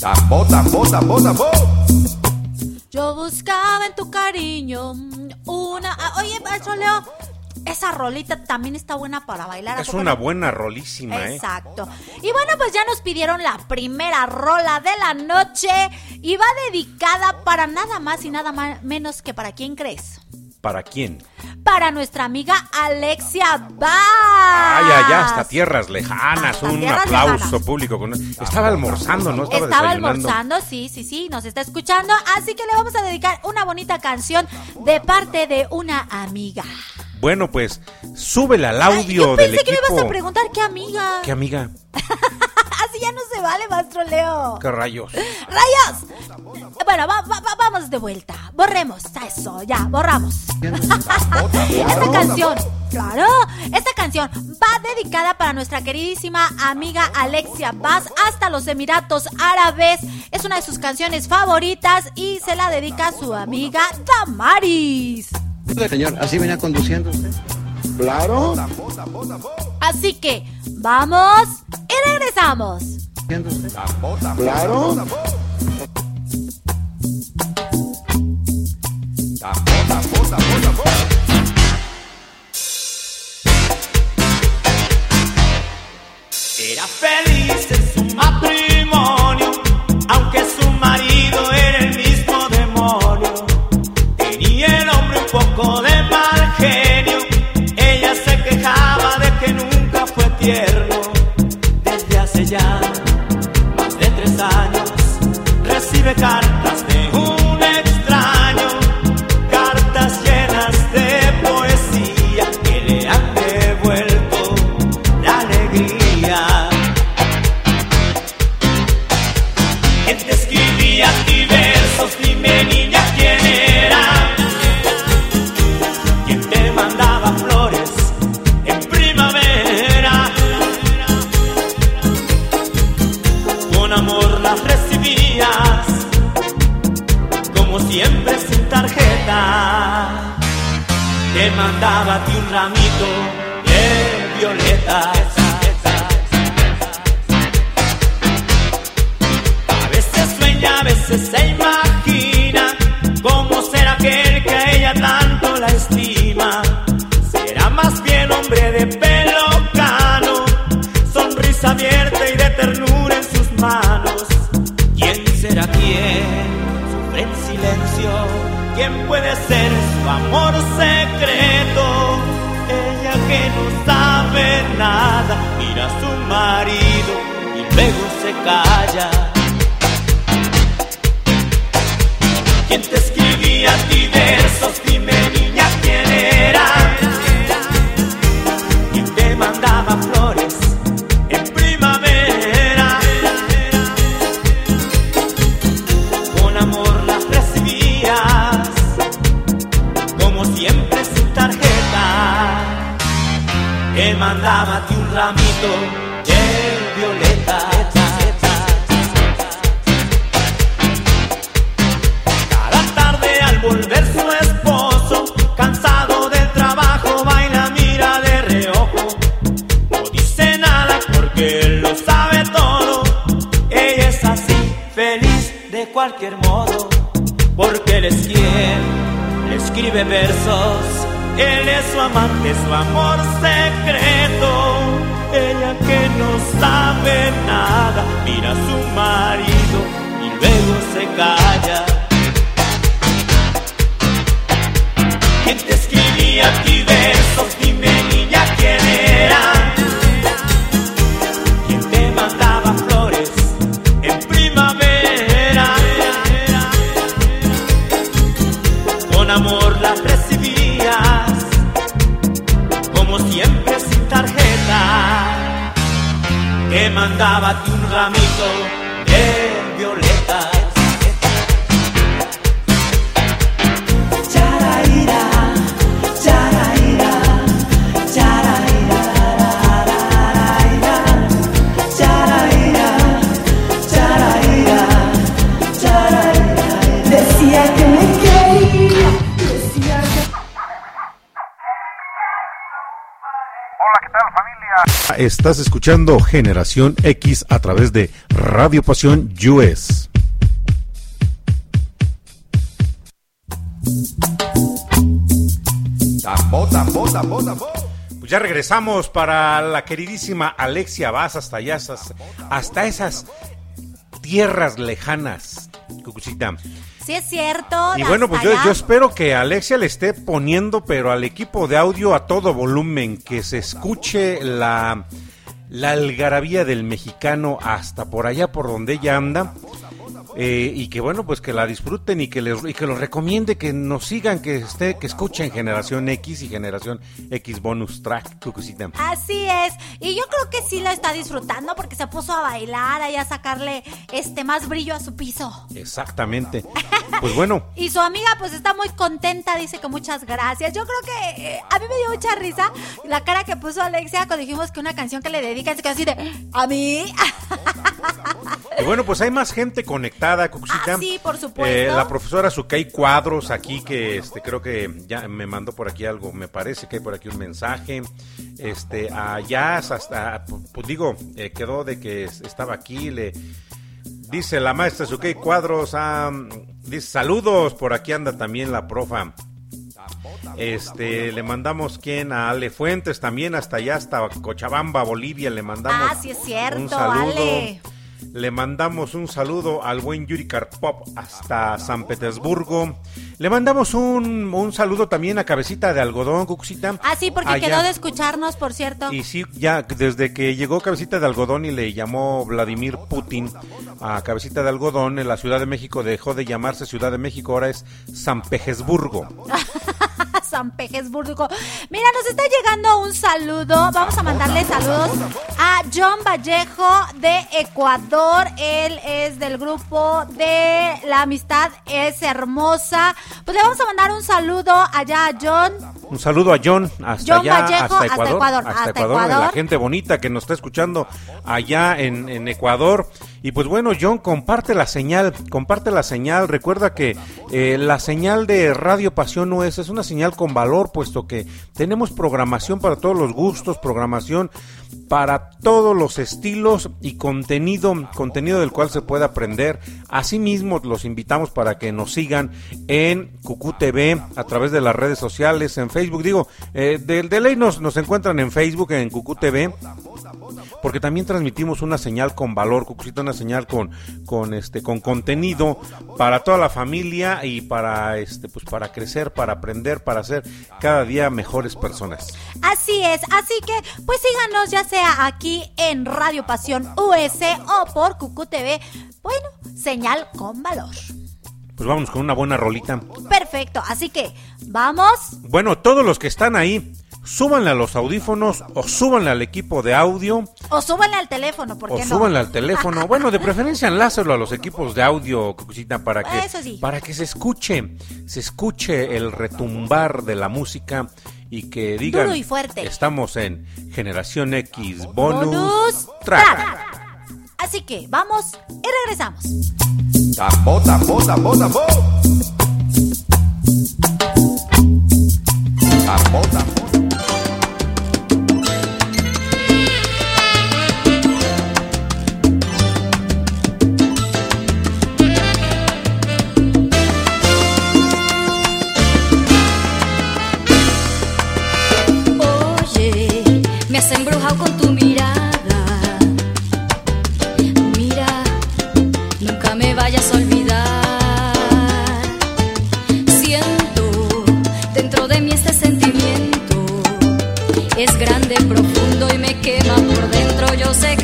Tambo, tambo, tambo, tambo. Yo buscaba en tu cariño una. ah, Oye, maestro Leo, esa rolita también está buena para bailar. ¿a Es una no? buena rolísima, ¿eh? Exacto. Y bueno, pues ya nos pidieron la primera rola de la noche y va dedicada para nada más y nada más, menos que para quién crees. ¿Para quién? Para nuestra amiga Alexia Vaz. Ay, allá, hasta tierras lejanas. Hasta Un tierras aplauso lejanas. público. con- Estaba almorzando, ¿no? Estaba, almorzando, sí, sí, sí, nos está escuchando, así que le vamos a dedicar una bonita canción de parte de una amiga. Bueno, pues, súbele al audio Yo del pensé que me ibas a preguntar qué amiga. ¿Qué amiga? [laughs] Así ya no se vale, maestro Leo. ¿Qué rayos? ¡Rayos! Bueno, va- va- va- vamos de vuelta. Borremos a eso, ya, borramos. [laughs] Esta canción, claro, esta canción va dedicada para nuestra queridísima amiga Alexia Vaz hasta los Emiratos Árabes. Es una de sus canciones favoritas y se la dedica a su amiga Damaris. Señor, ¿así venía conduciendo usted? Claro. Así que, vamos y regresamos. Claro. Amor las recibías, como siempre sin tarjeta. Te mandaba a ti un ramito de violetas. A veces sueña, a veces se imagina cómo será aquel que ella tanto la estima. Será más bien hombre de pelo ¿Quién puede ser su amor secreto? Ella que no sabe nada, mira a su marido y luego se calla. ¿Quién te escribía a ti versos? Dime niña quién era. Te mandaba a ti un ramito de violetas. Cada tarde al volver su esposo, cansado del trabajo, baila, mira de reojo. No dice nada porque él lo sabe todo. Ella es así, feliz de cualquier modo, porque él es quien le escribe versos. Él es su amante, su amor secreto. Ella que no sabe nada, mira a su marido y luego se calla. ¿Quién te escribía a ti versos? Dime niña quién era. Mandaba un ramito Estás escuchando Generación X a través de Radio Pasión US. Pues ya regresamos para la queridísima Alexia allá, hasta, hasta esas tierras lejanas, Cucucita. Sí es cierto. Y bueno, pues yo, yo espero que Alexia le esté poniendo, pero al equipo de audio a todo volumen, que se escuche la, la algarabía del mexicano hasta por allá por donde ella anda. Eh, y que bueno, pues que la disfruten y que les y que los recomiende que nos sigan, que esté, que escuchen Generación X y Generación X Bonus Track, Cucucita. Así es. Y yo creo que sí lo está disfrutando porque se puso a bailar, ahí a sacarle este más brillo a su piso. Exactamente. [laughs] Pues bueno, Y su amiga pues está muy contenta, dice que muchas gracias. Yo creo que eh, a mí me dio mucha risa la cara que puso Alexia cuando dijimos que una canción que le dedican se quedó así de ¿a mí? [laughs] y bueno, pues hay más gente conectada, Cucucita. Ah, sí, por supuesto. Eh, la profesora Sukei Cuadros aquí que este creo que ya me mandó por aquí algo, me parece que hay por aquí un mensaje. Este, allá hasta pues digo, eh, quedó de que es- estaba aquí, le dice la maestra Sukei Cuadros, ah, dice saludos, por aquí anda también la profa. Este, le mandamos quien a Ale Fuentes también hasta allá, hasta Cochabamba, Bolivia, le mandamos Ah, sí es cierto, un saludo. Ale. Le mandamos un saludo al buen Yuri Karpop hasta San Petersburgo. Le mandamos un, un saludo también a Cabecita de Algodón, Cucucita. Ah, sí, porque Allá. quedó de escucharnos, por cierto. Y sí, ya desde que llegó Cabecita de Algodón y le llamó Vladimir Putin a Cabecita de Algodón, en la Ciudad de México dejó de llamarse Ciudad de México, ahora es San Petersburgo. [laughs] San Petersburgo. Mira, nos está llegando un saludo. Vamos a mandarle saludos a John Vallejo de Ecuador. Él es del grupo de La Amistad es Hermosa. Pues le vamos a mandar un saludo allá a John. Un saludo a John, hasta John allá, Vallejo, hasta hasta Ecuador, hasta hasta Ecuador, Ecuador. la gente bonita que nos está escuchando allá en, en Ecuador. Y pues bueno, John, comparte la señal, comparte la señal. Recuerda que eh, la señal de Radio Pasión no es, es una señal con valor, puesto que tenemos programación para todos los gustos, programación para todos los estilos y contenido, contenido del cual se puede aprender. Asimismo, los invitamos para que nos sigan en Cucú TV a través de las redes sociales, en Facebook. Digo, eh, de, de ley nos, nos encuentran en Facebook, en Cucú TV porque también transmitimos una señal con valor, Cucucita, una señal con, con este, con contenido para toda la familia y para este, pues para crecer, para aprender, para ser cada día mejores personas. Así es, así que pues síganos ya sea aquí en Radio Pasión US o por Cucu TV. Bueno, señal con valor. Pues vámonos con una buena rolita. Perfecto, así que vamos. Bueno, todos los que están ahí, súbanle a los audífonos o súbanle al equipo de audio O súbanle al teléfono, ¿por o no? súbanle al teléfono. [laughs] Bueno, de preferencia enlázalo a los equipos de audio, Cucucita, para que, Eso sí. para que se escuche, se escuche el retumbar de la música y que digan, Duro y fuerte. estamos en Generación X Bonus, Bonus Track. track. Así que vamos y regresamos. Tambo, tambo, tambo, tambo. Tambo, tambo. Oye, me has embrujado con tu Es grande, profundo y me quema por dentro. Yo sé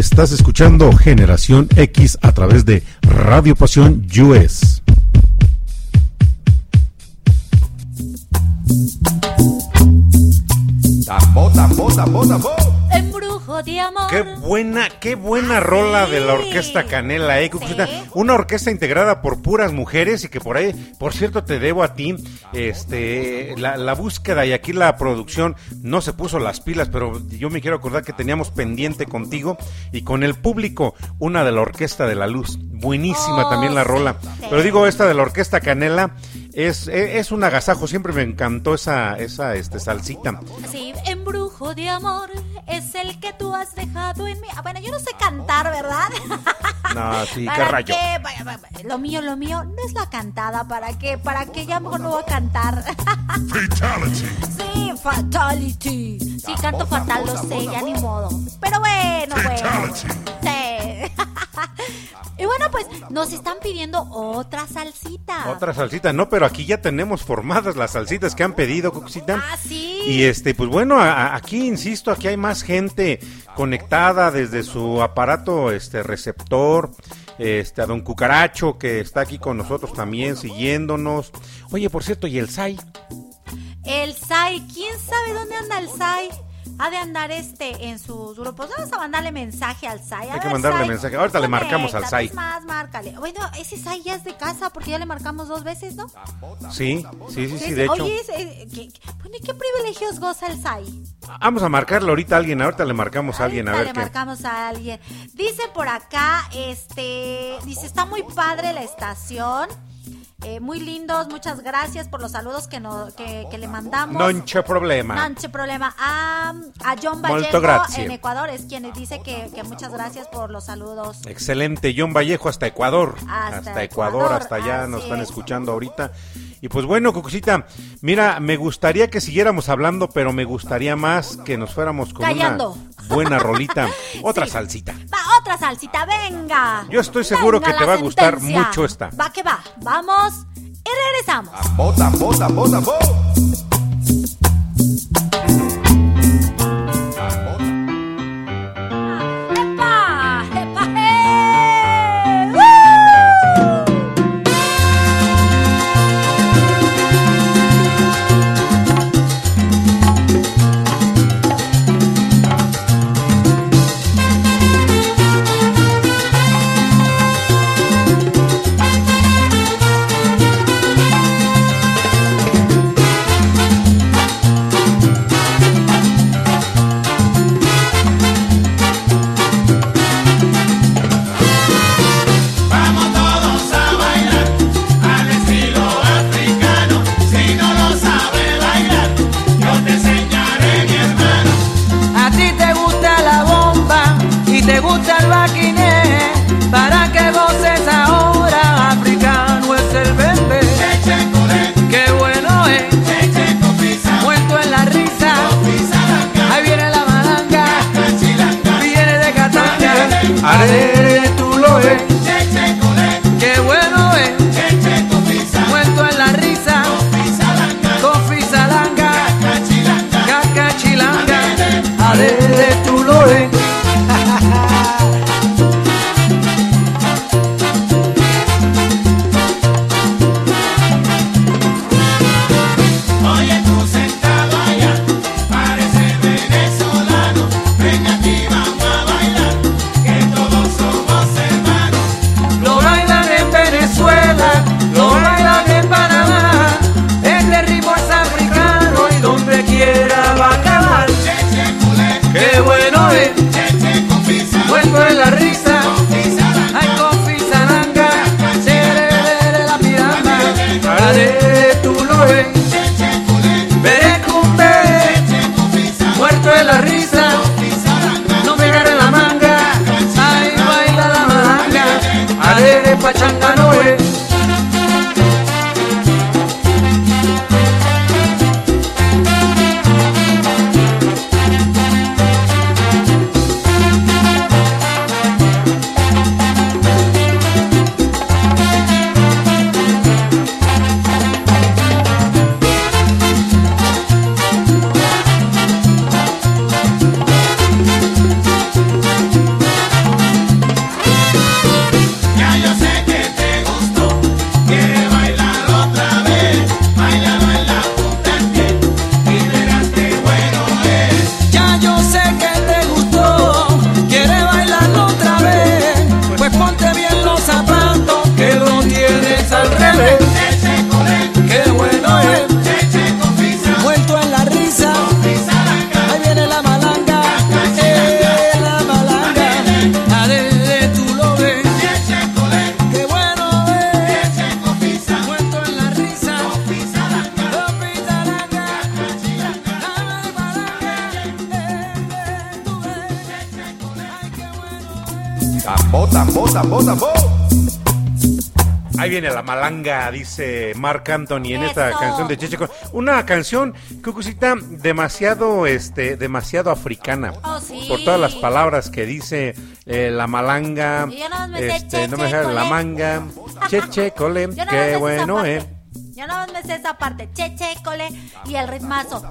Estás escuchando Generación X a través de Radio Pasión US. Tambo, tambo, tambo, tambo. Embrujo de amor. Qué buena, qué buena rola de la Orquesta Canela, eh. Una orquesta integrada por puras mujeres y que por ahí, por cierto, te debo a ti, este, la, la búsqueda y aquí la producción no se puso las pilas, pero yo me quiero acordar que teníamos pendiente contigo y con el público una de la Orquesta de la Luz. Buenísima también la rola. Pero digo, esta de la Orquesta Canela es, es, es un agasajo, siempre me encantó esa, esa, este, salsita. Sí, embrujo de amor es el que tú has dejado en mí. Ah, bueno, yo no sé cantar, ¿verdad? [laughs] No, sí, qué ¿Para rayo. qué? Lo mío, lo mío no es la cantada. ¿Para qué? ¿Para qué? Ya mejor no voy a cantar. [laughs] Fatality. Sí, fatality. Sí, canto fatal, lo sé, ya ni modo. Pero bueno, bueno. Sí. Y bueno, pues nos están pidiendo otra salsita. Otra salsita, no, pero aquí ya tenemos formadas las salsitas que han pedido, Cucucita. Ah, sí. Y este, pues bueno, a- a- aquí insisto, aquí hay más gente conectada desde su aparato este receptor, este a Don Cucaracho que está aquí con nosotros también siguiéndonos. Oye, por cierto, ¿y el SAI? El SAI, ¿quién sabe dónde anda el SAI? Ha de andar este en sus grupos. Vamos a mandarle mensaje al SAI. Hay que mandarle SAI, mensaje. Ahorita le marcamos al SAI. Más, márcale. Bueno, ese SAI ya es de casa porque ya le marcamos dos veces, ¿no? Sí, sí, sí, sí, de hecho. Oye, eh, ¿qué, qué- bueno, ¿y qué privilegios goza el SAI? Vamos a marcarle ahorita a alguien, ahorita le marcamos a alguien a Ahorita ver le marcamos a alguien. Dice por acá, este, dice, está muy padre la estación. Eh, muy lindos, muchas gracias por los saludos que, no, que, que le mandamos. C'è problema. No c'è problema. A, a John Molto Vallejo grazie. en Ecuador es quien dice que, que muchas gracias por los saludos. Excelente, John Vallejo hasta Ecuador. Hasta Ecuador, Ecuador, hasta allá nos están es. escuchando ahorita. Y pues bueno, Cucucita, mira, me gustaría que siguiéramos hablando, pero me gustaría más que nos fuéramos con Callando. una buena rolita, [laughs] otra salsita. Va, otra salsita, venga. Yo estoy seguro Venga que te va a gustar sentencia. mucho esta. Va que va, vamos y regresamos. Bota, bota, bota, bota. Mark Anthony en esta Eso. canción de Cheche. Una canción, Cucucita, demasiado, este, demasiado africana. Oh, sí. Por todas las palabras que dice eh, la malanga, sé este, no me la manga, cheche, cole, [laughs] más qué bueno, eh. Yo nada más me sé esa parte. Che, che, cole y el ritmazo. [laughs]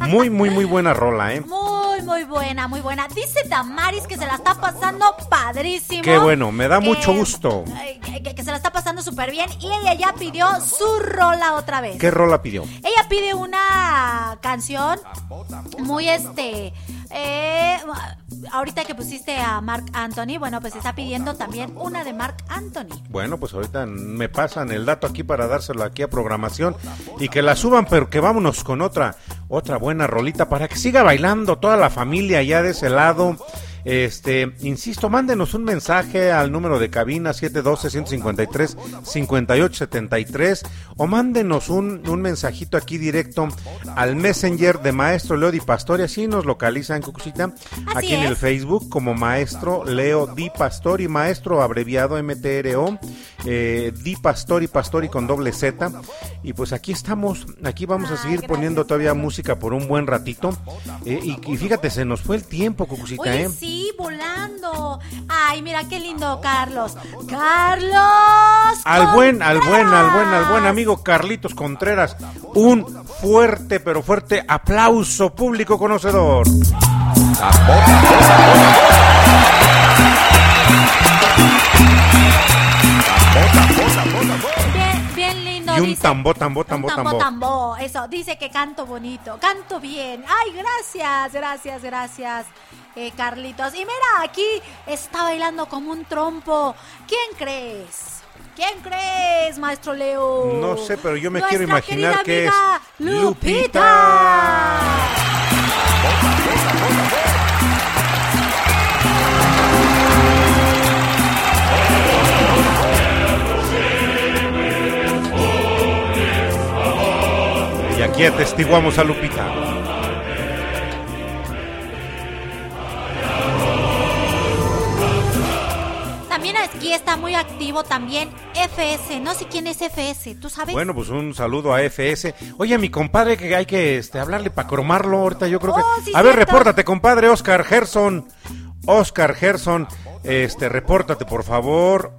Muy, muy, muy buena rola, eh. Muy, muy buena, muy buena. Dice Damaris que se la está pasando padrísimo. Qué bueno, me da Que- mucho gusto. Bien. Y ella ya pidió su rola otra vez. ¿Qué rola pidió? Ella pide una canción muy este. eh, ahorita que pusiste a Mark Anthony, bueno, pues está pidiendo también una de Mark Anthony. Bueno, pues ahorita me pasan el dato aquí para dárselo aquí a programación y que la suban, pero que vámonos con otra, otra buena rolita para que siga bailando toda la familia allá de ese lado. Este, insisto, mándenos un mensaje al número de cabina 712-153-5873 o mándenos un, un mensajito aquí directo al Messenger de Maestro Leo Di Pastori, así nos localizan, Cucucita, aquí en el. Facebook como Maestro Leo Di Pastori, Maestro abreviado MTRO, eh, Di Pastori, Pastori con doble Z. Y pues aquí estamos, aquí vamos a seguir poniendo todavía música por un buen ratito. Eh, y, y fíjate, se nos fue el tiempo, Cucucita, Oye, ¿eh? sí, volando. Ay, mira qué lindo, Carlos. Carlos. Al buen, al buen, al buen, al buen amigo Carlitos Contreras, un fuerte, pero fuerte aplauso público conocedor. Bien, bien lindo. Y un dice. tambo, tambo, Un tambo, tambo, tambo. tambo. Eso, dice que canto bonito, canto bien. Ay, gracias, gracias, gracias, eh, Carlitos. Y mira, aquí está bailando como un trompo. ¿Quién crees? ¿Quién crees, maestro Leo? No sé, pero yo me Nuestra quiero imaginar que es amiga Lupita. Y aquí atestiguamos a Lupita. También aquí está muy activo también FS. No sé quién es FS, ¿tú sabes? Bueno, pues un saludo a FS. Oye, mi compadre, que hay que este, hablarle para cromarlo ahorita, yo creo que... Oh, sí, a ver, repórtate, compadre, Oscar Gerson. Oscar Gerson, este, repórtate, por favor.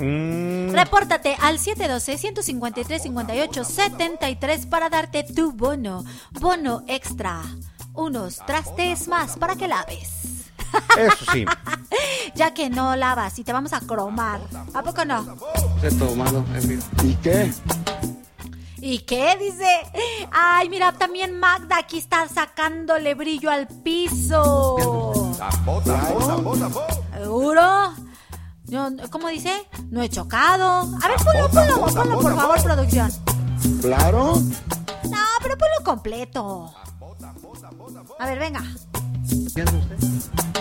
Mm, Repórtate al 712-153-58-73 para darte tu bono. Bono extra. Unos trastes más para que laves. Eso sí. [laughs] Ya que no lavas y te vamos a cromar. ¿A poco no? Tomado. ¿Y qué? ¿Y qué dice? Ay, mira, también Magda aquí está sacándole brillo al piso. ¿Seguro? Yo, ¿Cómo dice? No he chocado. A ver, ponlo, ponlo, ponlo, por favor, producción. Claro. No, pero ponlo completo. A ver, venga.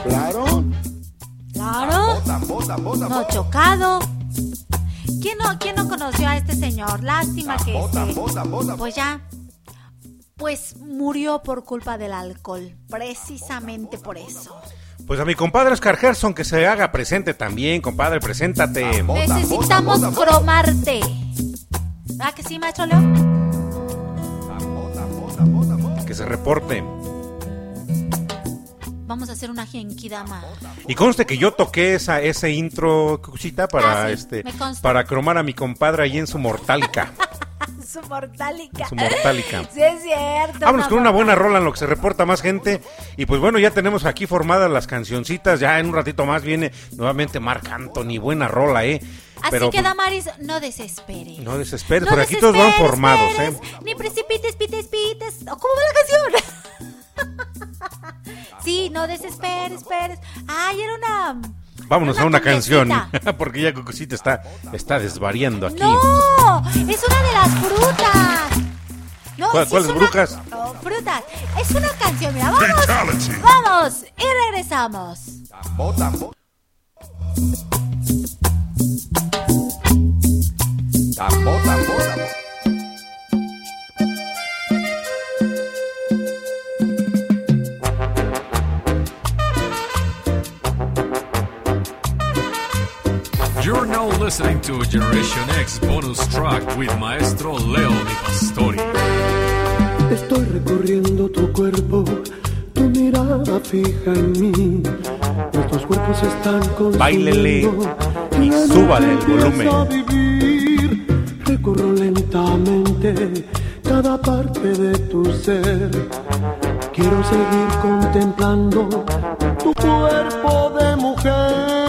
Claro. Claro. No chocado. ¿Quién no, ¿Quién no conoció a este señor? Lástima que este, pues ya, pues murió por culpa del alcohol, precisamente por eso. Pues a mi compadre Oscar Gerson, que se haga presente también, compadre, preséntate. Necesitamos cromarte. ¿Ah, que sí, maestro León? Que se reporte. Vamos a hacer una genkidama. Y conste que yo toqué esa, ese intro, Cuchita, para Ah, sí, este, para cromar a mi compadre ahí en su mortálica. [laughs] Su mortálica. Su mortálica. Sí, es cierto. Vámonos con una buena rola en lo que se reporta más gente. Y pues bueno, ya tenemos aquí formadas las cancioncitas. Ya en un ratito más viene nuevamente Marc Anthony. Buena rola, ¿eh? Así Pero que, pues, Damaris, no desesperes. no desesperes, No por aquí todos van formados, ¿eh? Ni precipites, pites, pites. ¿O ¿Cómo va la canción? [laughs] sí, no desesperes, esperes. Ay, era una. Vámonos una a una canción, [laughs] porque ya Cucucita está, está desvariando aquí. No, es una de las frutas. No, ¿Cuál- sí cuáles es una- brujas? Oh, frutas. Es una canción, mira, vamos. Fatality. Vamos y regresamos. Tambo, tambo. Tambo, tambo, tambo. You're now listening to Generation X bonus track with Maestro Leo Di Pastori. Estoy recorriendo tu cuerpo, tu mirada fija en mí. Nuestros cuerpos están consumiendo. Báilele y súbale el volumen. a vivir. Recorro lentamente cada parte de tu ser. Quiero seguir contemplando tu cuerpo de mujer.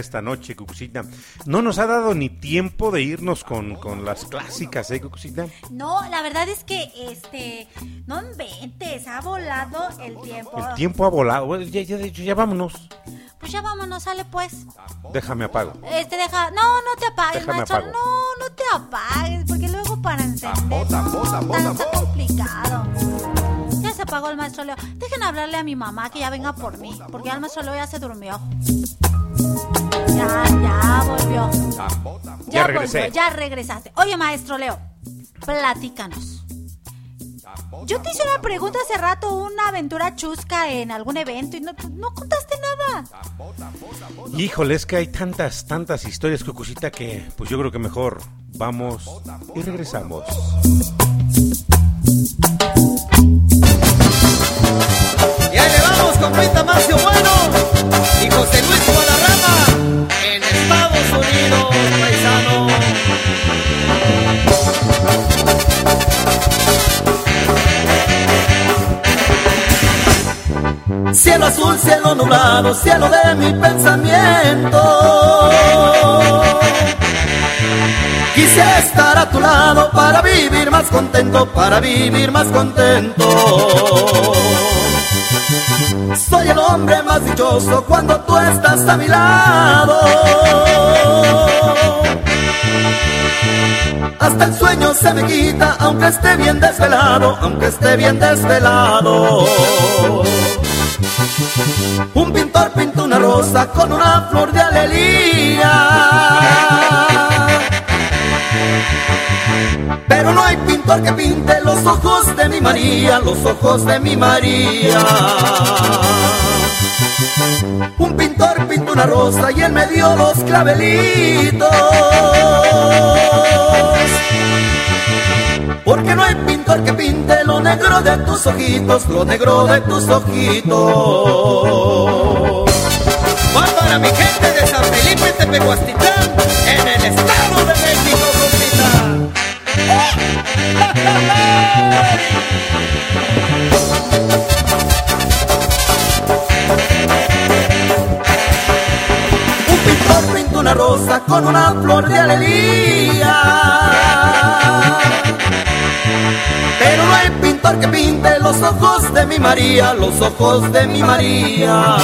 Esta noche, Cucucita. No nos ha dado ni tiempo de irnos con, con las clásicas, ¿eh, Cucucita? No, la verdad es que, este, no inventes, ha volado el tiempo. El tiempo ha volado. Ya, ya, de hecho, ya vámonos. Pues ya vámonos, sale pues. Déjame apago. Este, deja, no, no te apagues, Déjame maestro, apago. no, no te apagues, porque luego para encender está, está complicado. Ya se apagó el maestro Leo. Dejen hablarle a mi mamá que ya venga por mí, porque ya el maestro Leo ya se durmió. Ya, ya volvió. Ya volvió, regresé. ya regresaste. Oye, maestro Leo, platícanos. Yo te hice una pregunta hace rato, una aventura chusca en algún evento y no, no contaste nada. Híjole, es que hay tantas, tantas historias, Cucucita, que pues yo creo que mejor vamos y regresamos. Y ahí le vamos con Rita nublado, cielo de mi pensamiento. Quisiera estar a tu lado para vivir más contento, para vivir más contento. Soy el hombre más dichoso cuando tú estás a mi lado. Hasta el sueño se me quita, aunque esté bien desvelado, aunque esté bien desvelado. Un pintor pinta una rosa con una flor de alelía. Pero no hay pintor que pinte los ojos de mi María, los ojos de mi María. Un pintor pinta una rosa y él me dio los clavelitos. Porque no hay pintor que pinte negro de tus ojitos, lo negro de tus ojitos. Va para mi gente de San Felipe Tepehuastitlán, en el Estado de México, Un pintor pinta una rosa con una flor de alelía. Pero no hay pintor que pinte los ojos de mi María, los ojos de mi María.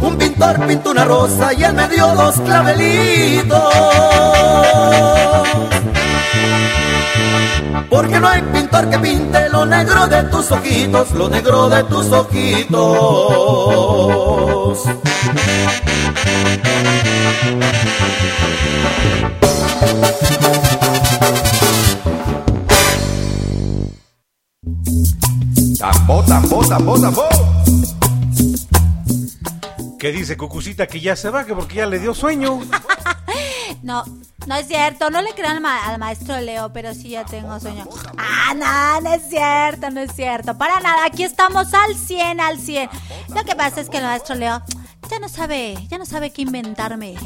Un pintor pintó una rosa y él me dio dos clavelitos. Porque no hay pintor que pinte lo negro de tus ojitos, lo negro de tus ojitos. Tambo, tambo, tambo, tambo. ¿Qué dice Cucucita que ya se va? Que porque ya le dio sueño. [laughs] No, no es cierto, no le crean al, ma- al maestro Leo, pero sí ya tengo sueño. Ah, no, no es cierto, no es cierto. Para nada, aquí estamos al 100, al 100. Lo que pasa es que el maestro Leo ya no sabe, ya no sabe qué inventarme.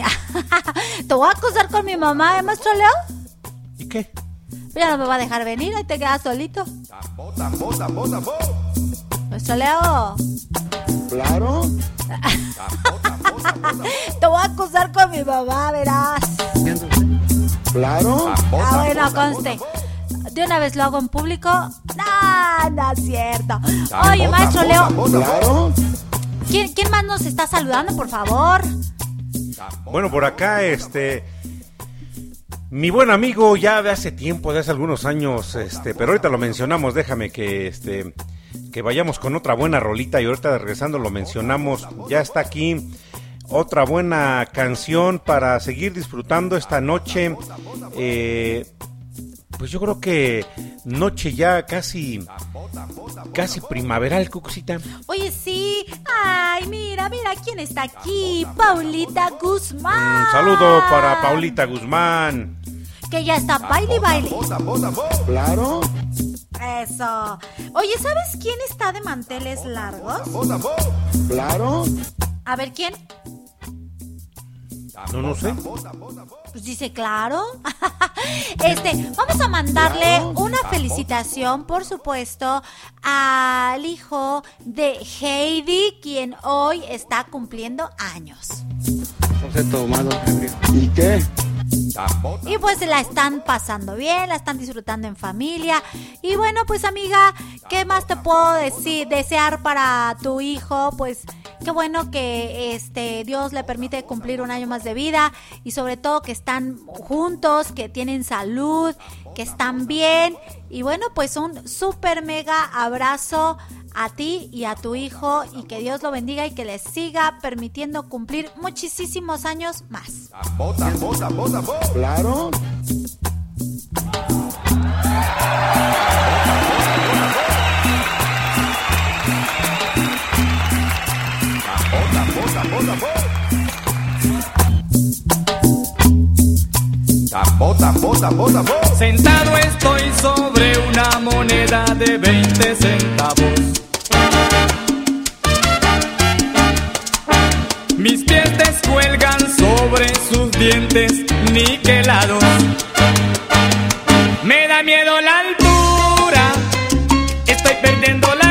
[laughs] Te voy a acusar con mi mamá, ¿eh, maestro Leo? ¿Y qué? Ya no me va a dejar venir, ahí te quedas solito. Tambo. Maestro Leo. Claro. [laughs] Te voy a acusar con mi mamá, verás. Claro. Ah, bueno, conste. De una vez lo hago en público. No, no es cierto. Oye, maestro Leo. Claro. ¿Quién, quién más nos está saludando, por favor? Bueno, por acá, este. Mi buen amigo ya de hace tiempo, de hace algunos años, este, pero ahorita lo mencionamos, déjame que este que vayamos con otra buena rolita y ahorita regresando lo mencionamos, ya está aquí otra buena canción para seguir disfrutando esta noche. eh, pues yo creo que noche ya casi casi primaveral, Cucucita. Oye, sí. Ay, mira, mira quién está aquí. Paulita Guzmán. Un saludo para Paulita Guzmán. Que ya está baile y baile. Claro. Eso. Oye, ¿sabes quién está de manteles largos? Claro. A ver, ¿quién? No, no sé. Pues dice, claro. [laughs] este, vamos a mandarle una felicitación, por supuesto, al hijo de Heidi, quien hoy está cumpliendo años. ¿Y qué? Y pues la están pasando bien, la están disfrutando en familia. Y bueno, pues amiga, ¿qué más te puedo decir? Desear para tu hijo, pues qué bueno que este Dios le permite cumplir un año más de vida y sobre todo que están juntos, que tienen salud, que están bien. Y bueno, pues un súper mega abrazo a ti y a tu hijo y que Dios lo bendiga y que les siga permitiendo cumplir muchísimos años más. Claro. Sentado estoy sobre una moneda de 20 centavos. Mis pies descuelgan sobre sus dientes niquelados. Me da miedo la altura, estoy perdiendo la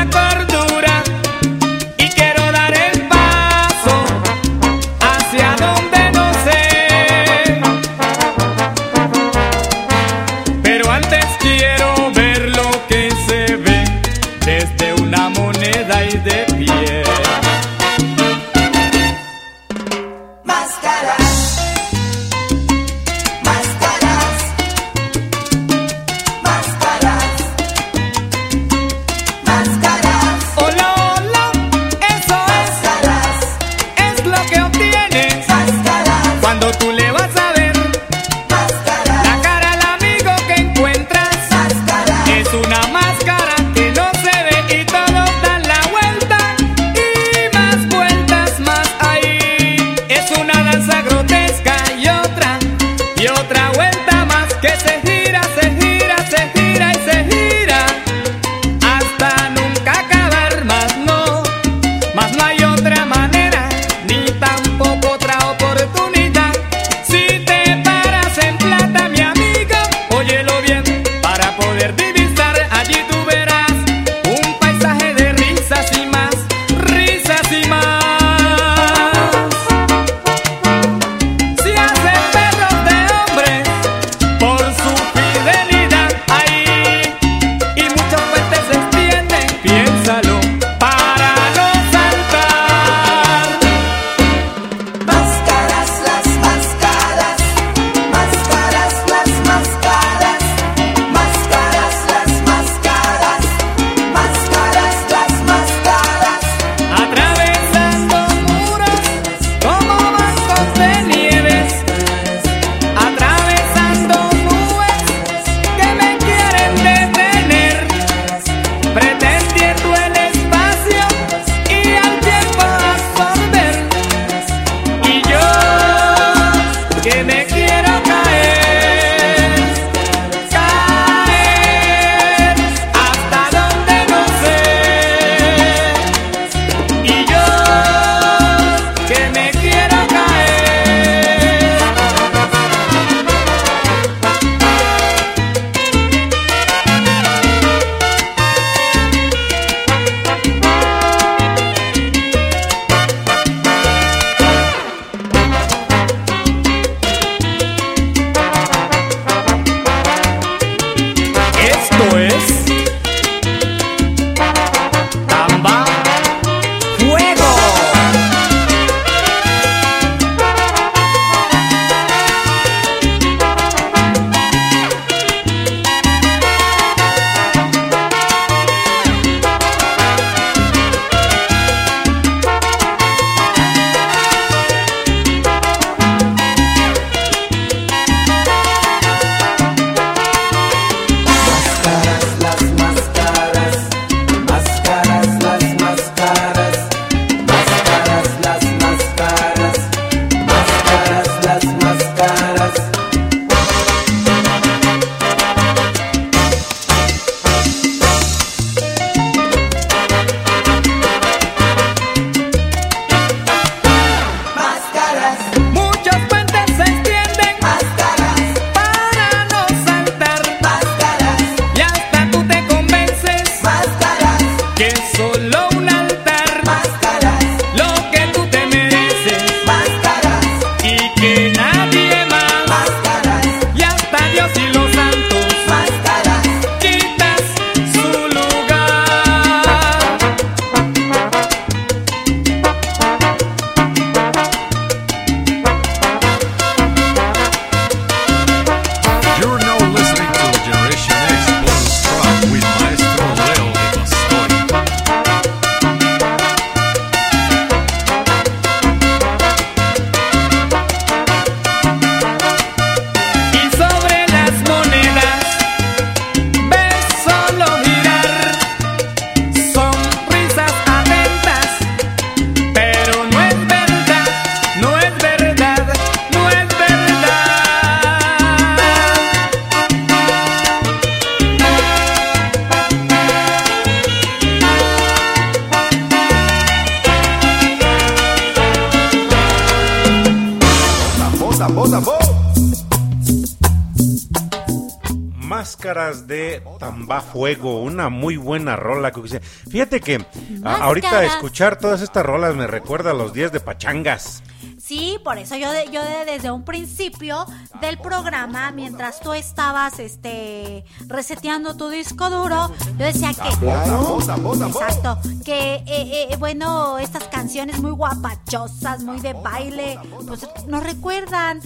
ahorita escuchar todas estas rolas me recuerda a los días de pachangas. Sí, por eso yo, de, yo de, desde un principio del programa, mientras tú estabas este, reseteando tu disco duro, yo decía que. Claro. Exacto. Que, eh, eh, eh, bueno, estas canciones muy guapachosas, muy de baile, pues nos recuerdan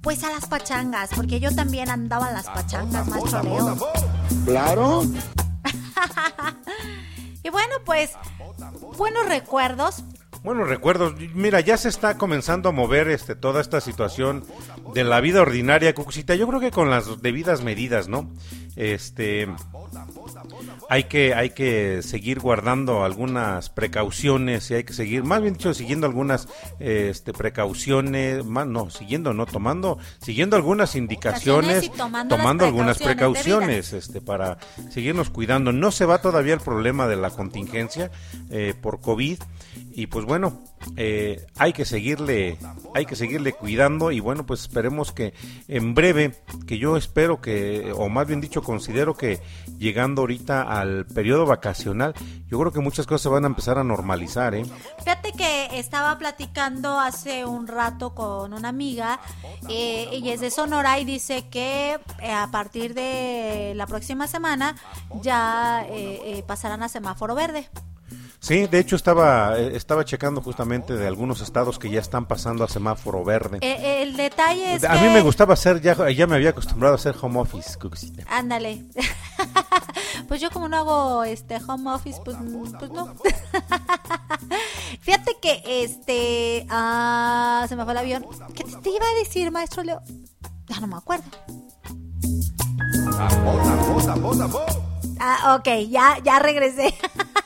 pues a las pachangas, porque yo también andaba en las pachangas más Claro. [laughs] y bueno, pues buenos recuerdos. Buenos recuerdos. Mira, ya se está comenzando a mover este, toda esta situación de la vida ordinaria, Cucucita. Yo creo que con las debidas medidas, ¿no? Este hay que hay que seguir guardando algunas precauciones y hay que seguir, más bien dicho, siguiendo algunas este precauciones, más no, siguiendo no tomando, siguiendo algunas indicaciones, tomando las algunas precauciones precauciones este para seguirnos cuidando. No se va todavía el problema de la contingencia eh, por COVID y pues bueno eh, hay que seguirle hay que seguirle cuidando y bueno pues esperemos que en breve que yo espero que o más bien dicho considero que llegando ahorita al periodo vacacional yo creo que muchas cosas se van a empezar a normalizar ¿eh? Fíjate que estaba platicando hace un rato con una amiga, eh, ella es de Sonora y dice que eh, a partir de la próxima semana ya eh, eh, pasarán a semáforo verde. Sí de hecho estaba eh, estaba checando justamente de algunos estados que ya están pasando a semáforo verde Eh, el detalle es a que... mí me gustaba hacer ya ya me había acostumbrado a hacer home office. Ándale. [laughs] pues yo como no hago este home office, pues, pues no. [laughs] Fíjate que este ah, se me fue el avión. ¿Qué te, te iba a decir, maestro Leo? Ya no me acuerdo. Ah, ok, ya, ya regresé.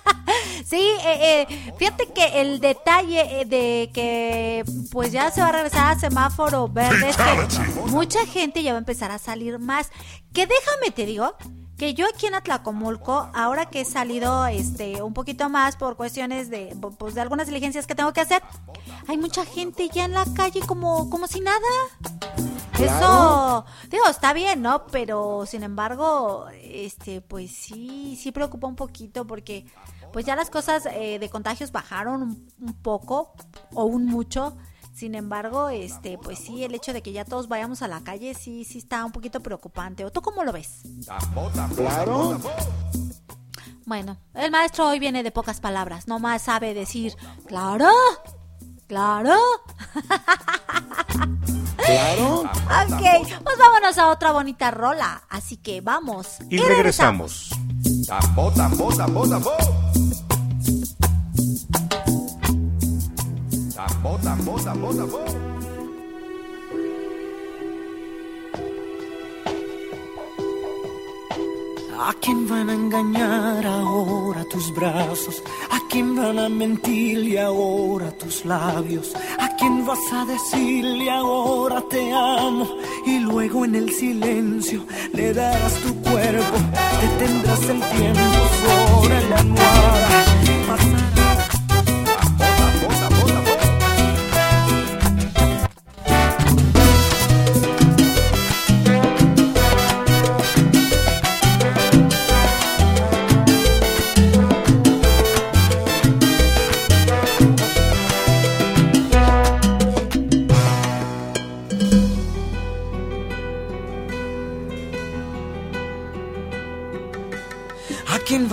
[laughs] sí, eh, eh, fíjate que el detalle eh, de que pues ya se va a regresar a semáforo verde es que mucha gente ya va a empezar a salir más. Que déjame te digo que yo aquí en Atlacomulco, ahora que he salido este un poquito más por cuestiones de pues de algunas diligencias que tengo que hacer, hay mucha gente ya en la calle como como si nada. Eso, digo, está bien, ¿no? Pero sin embargo, este, pues sí, sí preocupa un poquito porque pues ya las cosas eh, de contagios bajaron un, un poco o un mucho. Sin embargo, este, pues sí, el hecho de que ya todos vayamos a la calle sí, sí está un poquito preocupante. ¿O tú cómo lo ves? Claro. Bueno, el maestro hoy viene de pocas palabras, nomás sabe decir, claro, claro. Claro. Ok, pues vámonos a otra bonita rola. Así que vamos. y regresamos Tambo, tambo, tambo, tambo. Tambo, tambo, tambo, tambo. ¿A quién van a engañar ahora tus brazos? ¿A quién van a mentirle ahora tus labios? ¿A quién vas a decirle ahora te amo? Y luego en el silencio le darás tu cuerpo, detendrás el tiempo sobre la almohada.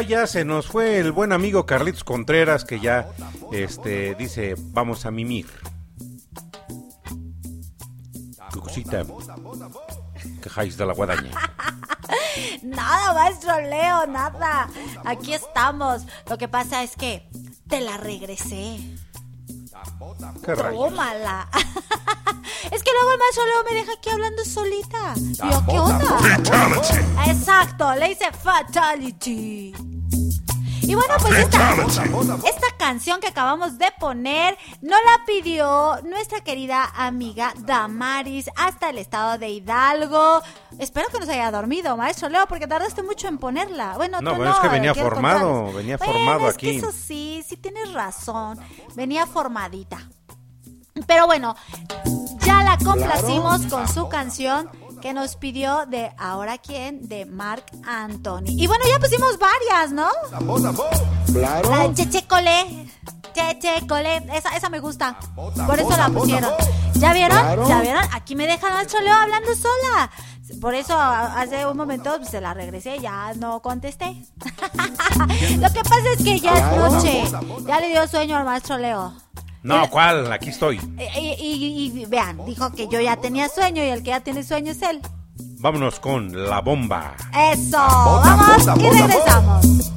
Acá ya se nos fue el buen amigo Carlitos Contreras que ya este dice, vamos a mimir. Cucusita. Quejáis de la guadaña. [laughs] Nada, maestro Leo, nada. Aquí estamos. Lo que pasa es que te la regresé. Tómala. [laughs] es que luego el maestro Leo me deja aquí hablando solita. Digo, ¿qué onda? Exacto, le hice fatality. Y bueno, pues esta, esta canción que acabamos de poner nos la pidió nuestra querida amiga Damaris hasta el estado de Hidalgo. Espero que no se haya dormido, maestro Leo, porque tardaste mucho en ponerla. Bueno, No, tú bueno, es que venía formado, venía Bueno, formado es que eso sí, sí tienes razón. Venía formadita. Pero bueno, ya la complacimos con su canción que nos pidió de Ahora quién de Mark Anthony. Y bueno, ya pusimos varias, ¿no? Claro. La de Cheche Colé. Cheche Colé. Esa, esa me gusta. Por eso la pusieron. ¿Ya vieron? Claro. ¿Ya vieron? Aquí me deja nuestro Leo hablando sola. Por eso a- hace un momento pues, se la regresé, ya no contesté. [laughs] Lo que pasa es que ya es noche. Ya le dio sueño al maestro Leo. No, ¿cuál? Aquí estoy. Y, y- y- y vean, dijo que yo ya tenía sueño y el que ya tiene sueño es él. Vámonos con la bomba. Eso, vamos y regresamos.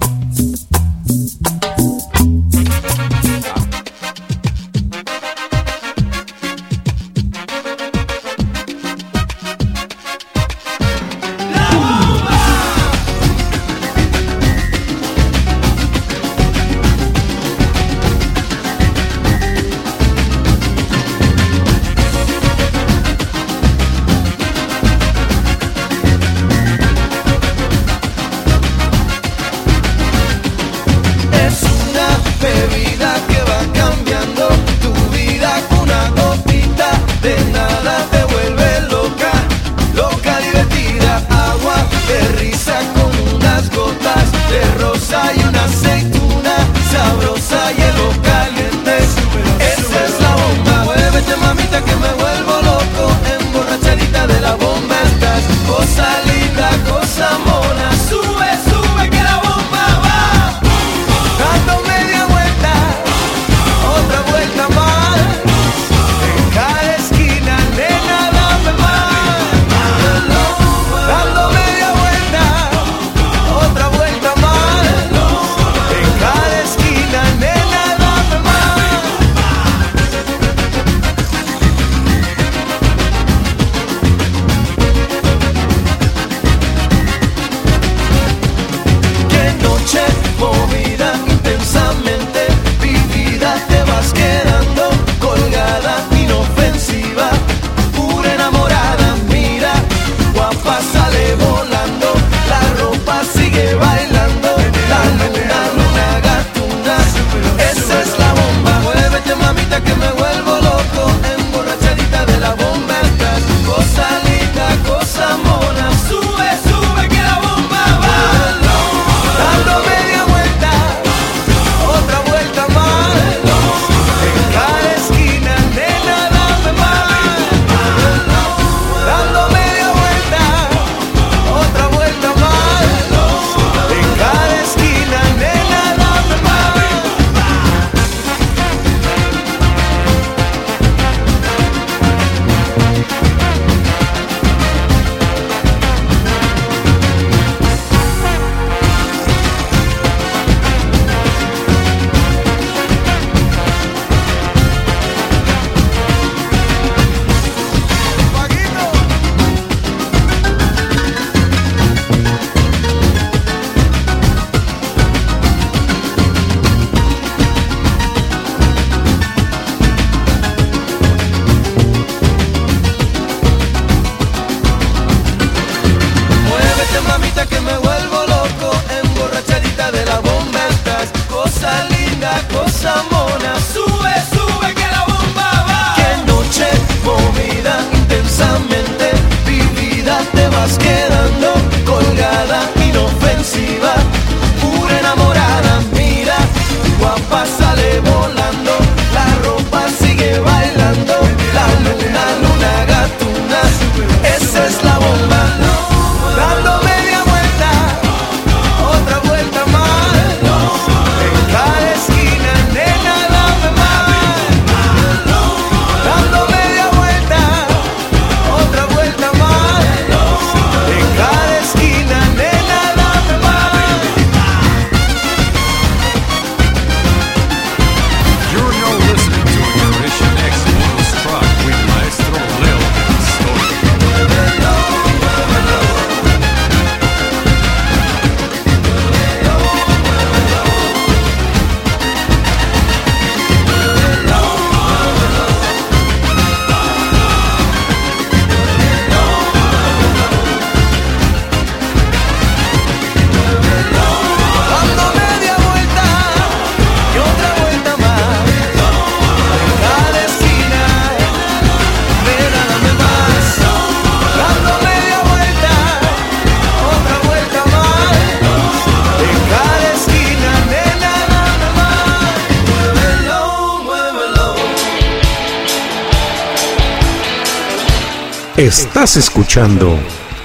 Estás escuchando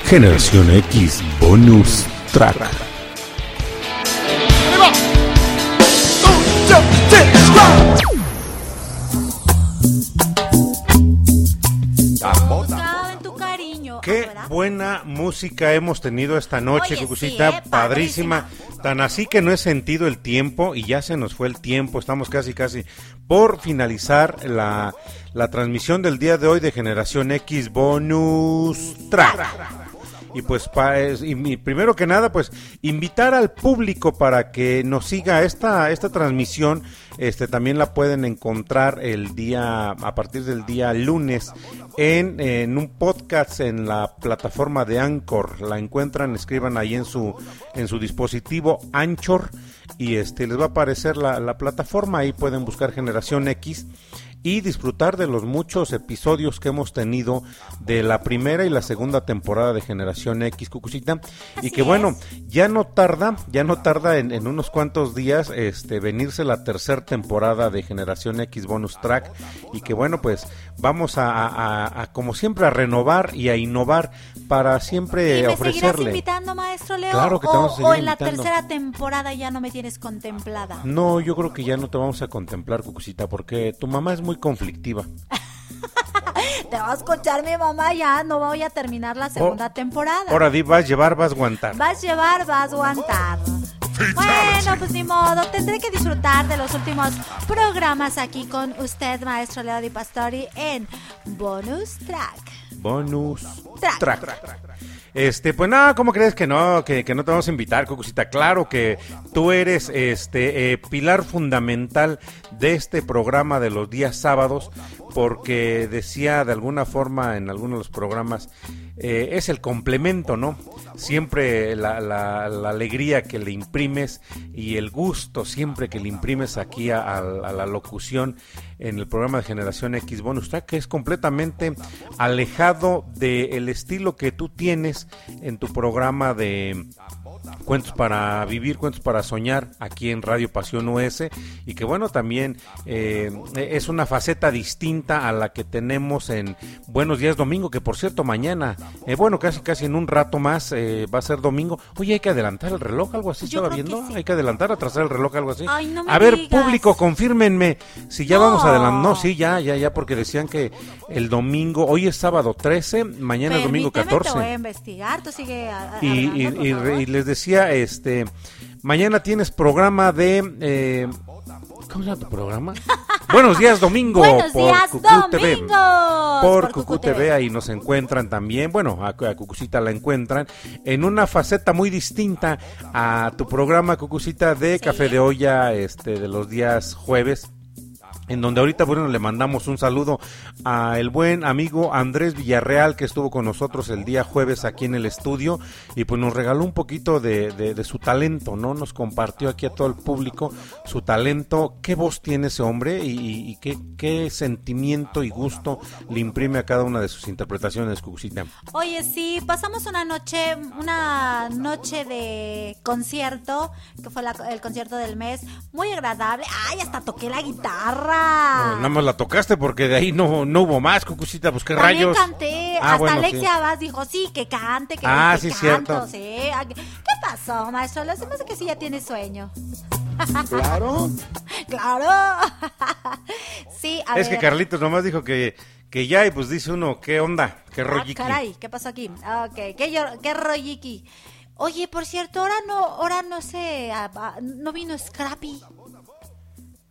Generación X Bonus Track. Buscado en tu cariño. Qué buena música hemos tenido esta noche, Oye, Cucucita, sí, ¿eh? padrísima. Tan así que no he sentido el tiempo y ya se nos fue el tiempo. Estamos casi, casi por finalizar la, la transmisión del día de hoy de Generación X Bonus Track. Y pues, pa- y primero que nada, pues invitar al público para que nos siga esta, esta transmisión. Este también la pueden encontrar el día, a partir del día lunes, en, en un podcast en la plataforma de Anchor. La encuentran, escriban ahí en su, en su dispositivo Anchor y este les va a aparecer la, la plataforma. Ahí pueden buscar Generación X y disfrutar de los muchos episodios que hemos tenido de la primera y la segunda temporada de Generación X Cucucita y que bueno ya no tarda ya no tarda en, en unos cuantos días este venirse la tercera temporada de Generación X Bonus Track y que bueno pues vamos a, a- a- a, como siempre a renovar y a innovar para siempre ¿Y me ofrecerle invitando, maestro Leo? Claro que te o, vamos a o en la tercera temporada ya no me tienes contemplada. no yo creo que ya no te vamos a contemplar Cucucita porque tu mamá es muy conflictiva [laughs] Te va a escuchar mi mamá ya, no voy a terminar la segunda temporada. Oh, ahora di vas a llevar vas a aguantar Vas a llevar, vas a aguantar. Bueno, pues ni modo, tendré que disfrutar de los últimos programas aquí con usted, maestro Leo Di Pastori, en Bonus Track. Bonus Track. track. Este, pues nada, ¿cómo crees que no, que, no te vamos a invitar, Cucucita? Claro que tú eres este eh, pilar fundamental de este programa de los días sábados, porque decía de alguna forma en algunos de los programas, eh, es el complemento, ¿no? Siempre la, alegría que le imprimes y el gusto siempre que le imprimes aquí a la locución en el programa de Generación X Bonus Track, que es completamente alejado del estilo que tú tienes en tu programa de Cuentos para Vivir, Cuentos para Soñar, aquí en Radio Pasión US, y que bueno, también eh, es una faceta distinta a la que tenemos en Buenos Días Domingo, que por cierto, mañana, eh, bueno, casi casi en un rato más eh, va a ser domingo. Oye, hay que adelantar el reloj, algo así Yo estaba que viendo, sí. hay que adelantar, atrasar el reloj, algo así. Ay, no me a ver, digas. público, confírmenme si ya No. vamos adelantando. No, sí, ya, ya, ya, porque decían que el domingo, hoy es sábado 13, mañana es domingo Permíteme, Te voy a 14. investigar, tú sigue a- a- Y, y les decía, este, mañana tienes programa de, eh, ¿cómo se llama tu programa? [laughs] Buenos días domingo Buenos por días, Cucú TV. Por, TV, TV. ahí nos encuentran también, bueno, a, a Cucucita la encuentran en una faceta muy distinta a tu programa Cucucita de Café de Olla, este, de los días jueves en donde ahorita bueno le mandamos un saludo a el buen amigo Andrés Villarreal que estuvo con nosotros el día jueves aquí en el estudio y pues nos regaló un poquito de, de- su talento, ¿no? Nos compartió aquí a todo el público su talento, qué voz tiene ese hombre y qué, qué sentimiento y gusto le imprime a cada una de sus interpretaciones, Cucucita. Oye, sí, pasamos una noche, una noche de concierto, que fue la- el concierto del mes, muy agradable. Ay, hasta toqué la guitarra. Nada más la tocaste porque de ahí no, no hubo más, Cucucita, pues qué También rayos. canté, Ah, hasta bueno, sí. Alexia Abad dijo, sí, que cante, que, Ah, que sí, canto, cierto. sí. ¿Qué pasó, maestro? Lo hacemos que sí ya tiene sueño. [laughs] Claro. claro. [laughs] sí, a Es que. Carlitos nomás dijo que, que ya y pues dice uno, ¿qué onda? ¿Qué Ah, rolliqui? caray, ¿qué pasó aquí? Ok, ¿qué, yo- qué? Oye, por cierto, ahora no, ahora no sé, ah, ah, no vino Scrappy.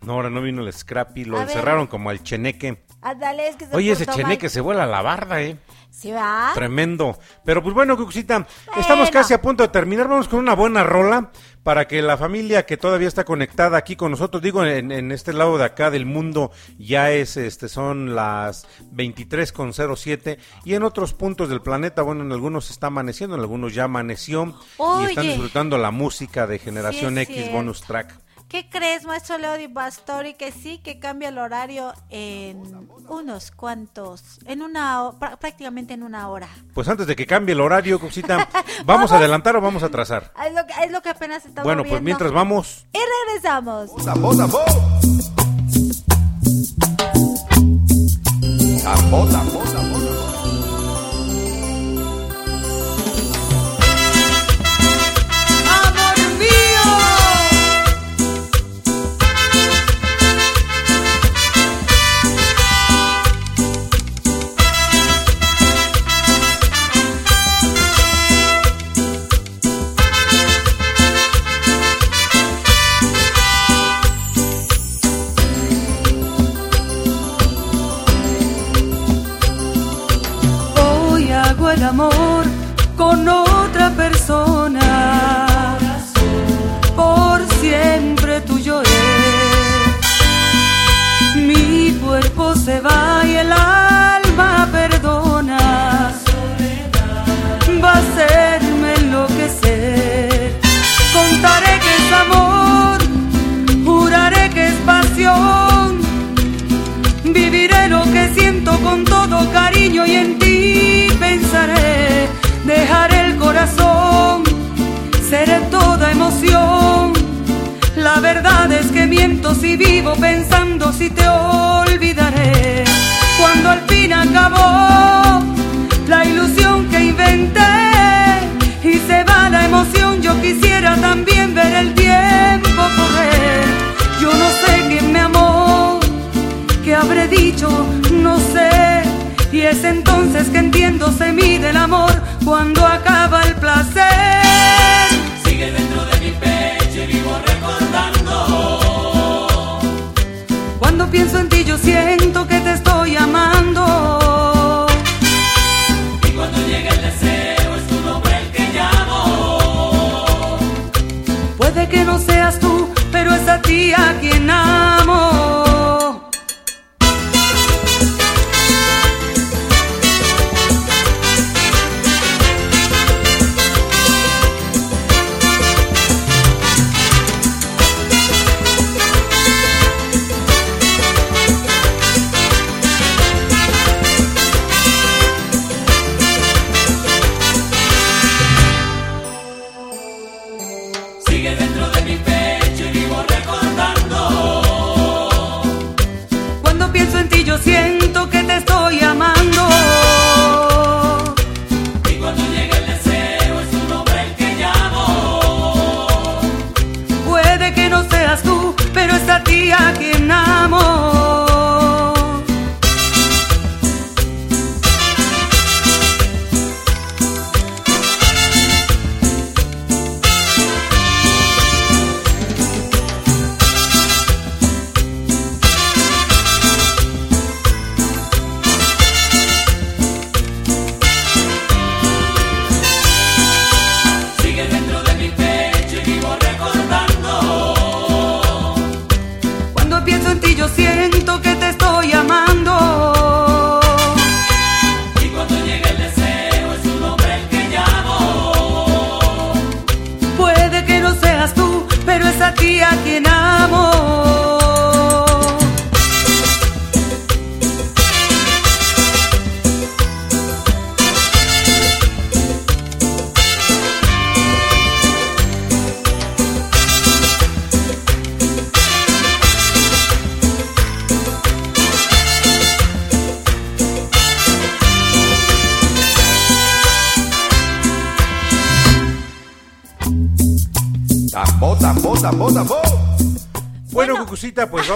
No, ahora no vino el Scrappy, lo A ver. encerraron como al cheneque. Ándale, es que se Oye, ese cheneque mal. se vuela la barda, ¿eh? ¿Sí va? Tremendo. Pero pues bueno, Cucucita, estamos casi a punto de terminar. Vamos con una buena rola para que la familia que todavía está conectada aquí con nosotros, digo, en, en este lado de acá del mundo, ya es, este, son las 23.07 y en otros puntos del planeta, bueno, en algunos está amaneciendo, en algunos ya amaneció y están disfrutando la música de Generación Sí, X. Bonus Track. ¿Qué crees, maestro Leo Di Pastori? Que sí, que cambia el horario en unos cuantos, en una, prácticamente en una hora. Pues antes de que cambie el horario, Cucucita, [laughs] ¿vamos a adelantar o vamos a atrasar? Es lo que, es lo que apenas estamos Bueno, pues viendo. mientras vamos Y regresamos. Si vivo pensando si te olvidaré. Cuando al fin acabó la ilusión que inventé y se va la emoción, yo quisiera también ver el tiempo correr. Yo no sé quién me amó, qué habré dicho, no sé. Y es entonces que entiendo se mide el amor cuando acaba el placer. Sigue dentro de mi pecho y vivo recordando. Cuando pienso en ti yo siento que te estoy amando. Y cuando llega el deseo es tu nombre el que llamo. Puede que no seas tú, pero es a ti a quien amo.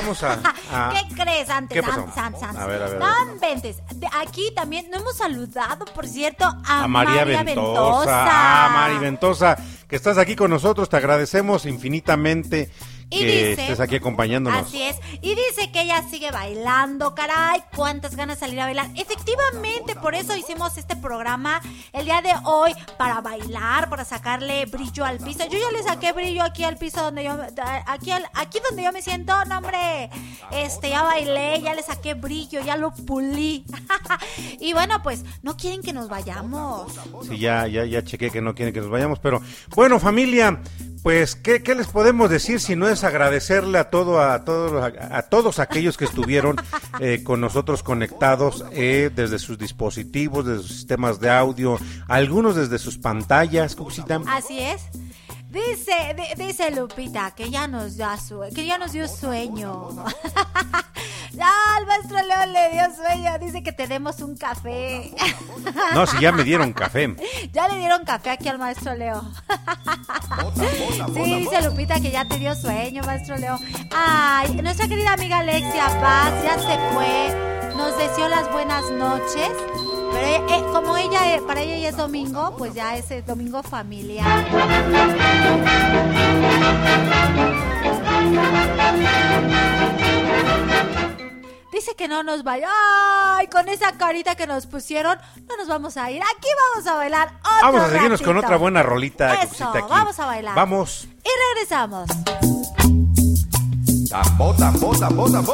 Vamos a... [laughs] a- ¿Qué crees antes? ¿Qué pasó? A ver, a ver, No a inventes. Aquí también no hemos saludado, por cierto, a, a María, Ventosa. Ah, Mari Ventosa, que estás aquí con nosotros, te agradecemos infinitamente Y que dice- estés aquí acompañándonos. Así es. Y dice que ella sigue bailando, caray, cuántas ganas de salir a bailar. Efectivamente, por eso hicimos este programa el día de hoy para bailar, para sacarle brillo al piso. Yo ya le saqué brillo aquí al piso donde yo aquí aquí donde yo me siento, no hombre. Este, ya bailé, ya le saqué brillo, ya lo pulí. [laughs] y bueno, pues no quieren que nos vayamos. Sí, ya, ya, ya chequé que no quieren que nos vayamos, pero bueno, familia, pues, ¿qué, qué les podemos decir si no es agradecerle a todo, a todos, a, todos aquellos que estuvieron eh, con nosotros conectados eh, desde sus dispositivos, desde sus sistemas de audio, algunos desde sus pantallas, Cucucita. Así es. Dice, di- dice Lupita que ya nos da que ya nos dio sueño. [laughs] ya, al maestro León le dio sueño. Dice que tenemos un café. [laughs] No, si ya me dieron café. [laughs] ya le dieron café aquí al maestro Leo. sí, dice Lupita que ya te dio sueño, maestro Leo. Ay, nuestra querida amiga Alexia Paz ya se fue. Nos deseó las buenas noches. Pero eh, como ella, para ella ya es domingo, pues ya es domingo familiar. Dice que no nos vaya. Ay, con esa carita que nos pusieron, no nos vamos a ir. Aquí vamos a bailar otro Vamos a seguirnos con otra buena rolita, Eso, aquí. vamos a bailar. Vamos. Y regresamos. Tambo, tambo, tambo, tambo.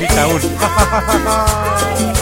Itaúna. [laughs]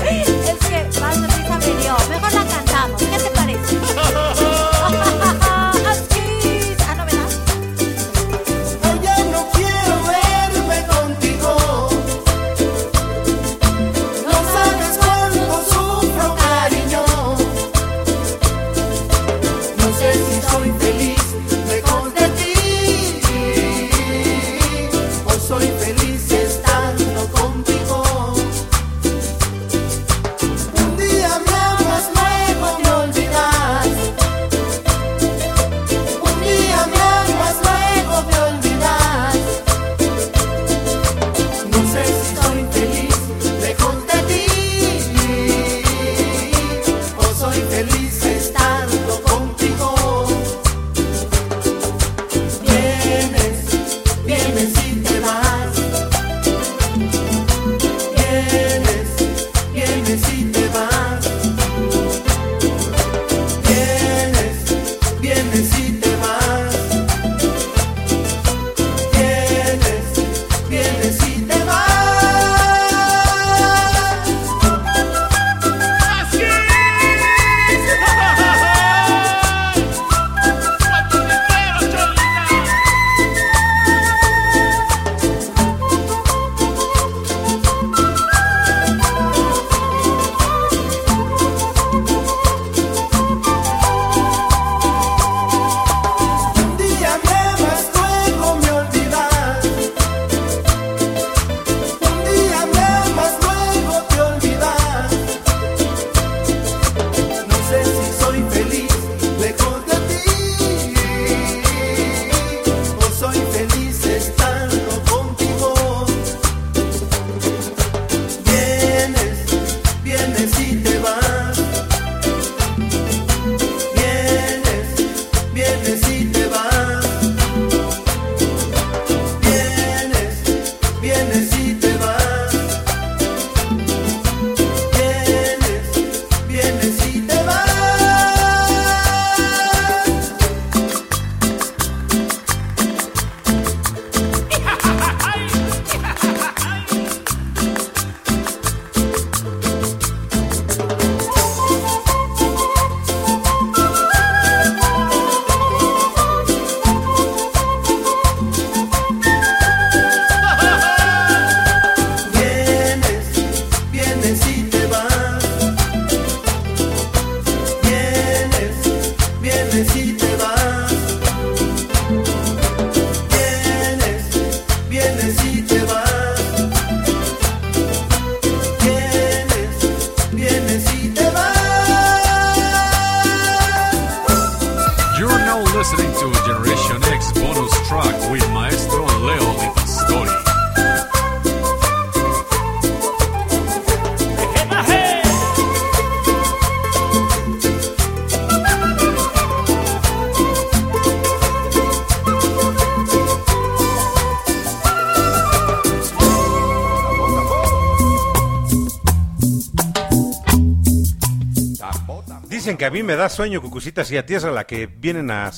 a mí me da sueño, Cucucita, si a ti es a la que vienen a,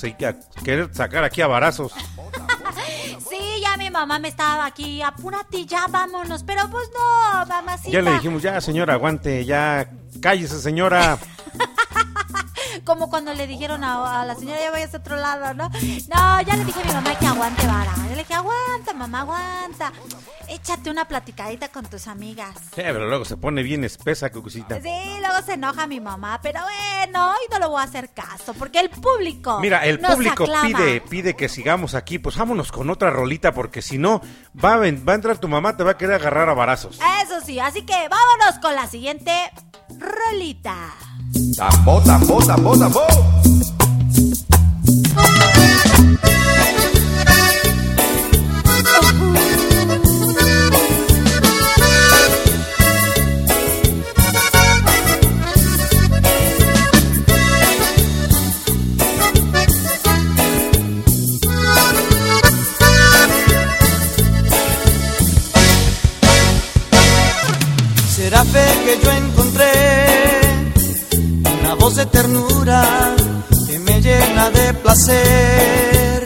querer sacar aquí a barazos. [laughs] Sí, ya mi mamá me estaba aquí, apúrate, ya vámonos. Pero pues no, mamacita. Ya le dijimos, ya señora, aguante, ya cállese señora. [laughs] Como cuando le dijeron a, a la señora, ya vayas a otro lado, ¿no? No, ya le dije a mi mamá que aguante vara. Yo le dije, aguanta, mamá, aguanta. Échate una platicadita con tus amigas. Sí, pero luego se pone bien espesa, Cucucita. Sí, luego se enoja mi mamá, pero bueno, hoy no lo voy a hacer caso, porque el público. Mira, el nos público aclama. pide, pide que sigamos aquí, pues vámonos con otra rolita, porque si no, va a, ven- va a entrar tu mamá, te va a querer agarrar a barazos. Eso sí, así que vámonos con la siguiente rolita. Tambo, tambo, tambo, tambo. De ternura que me llena de placer.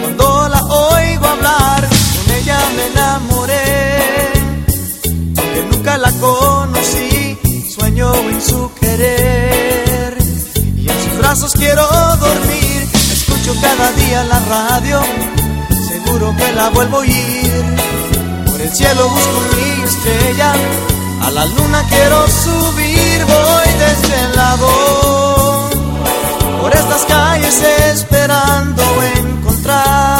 Cuando la oigo hablar, con ella me enamoré. Aunque nunca la conocí, sueño en su querer. Y en sus brazos quiero dormir. Escucho cada día la radio, seguro que la vuelvo a oír. Por el cielo busco mi estrella, a la luna quiero subir, voy desde el lado. Por estas calles esperando encontrar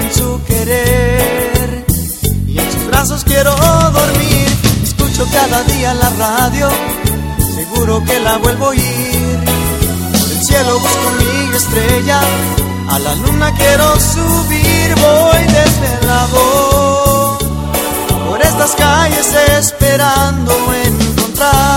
en su querer. Y en sus brazos quiero dormir. Escucho cada día la radio, seguro que la vuelvo a oír. Por el cielo busco mi estrella, a la luna quiero subir, voy desvelado por estas calles esperando encontrar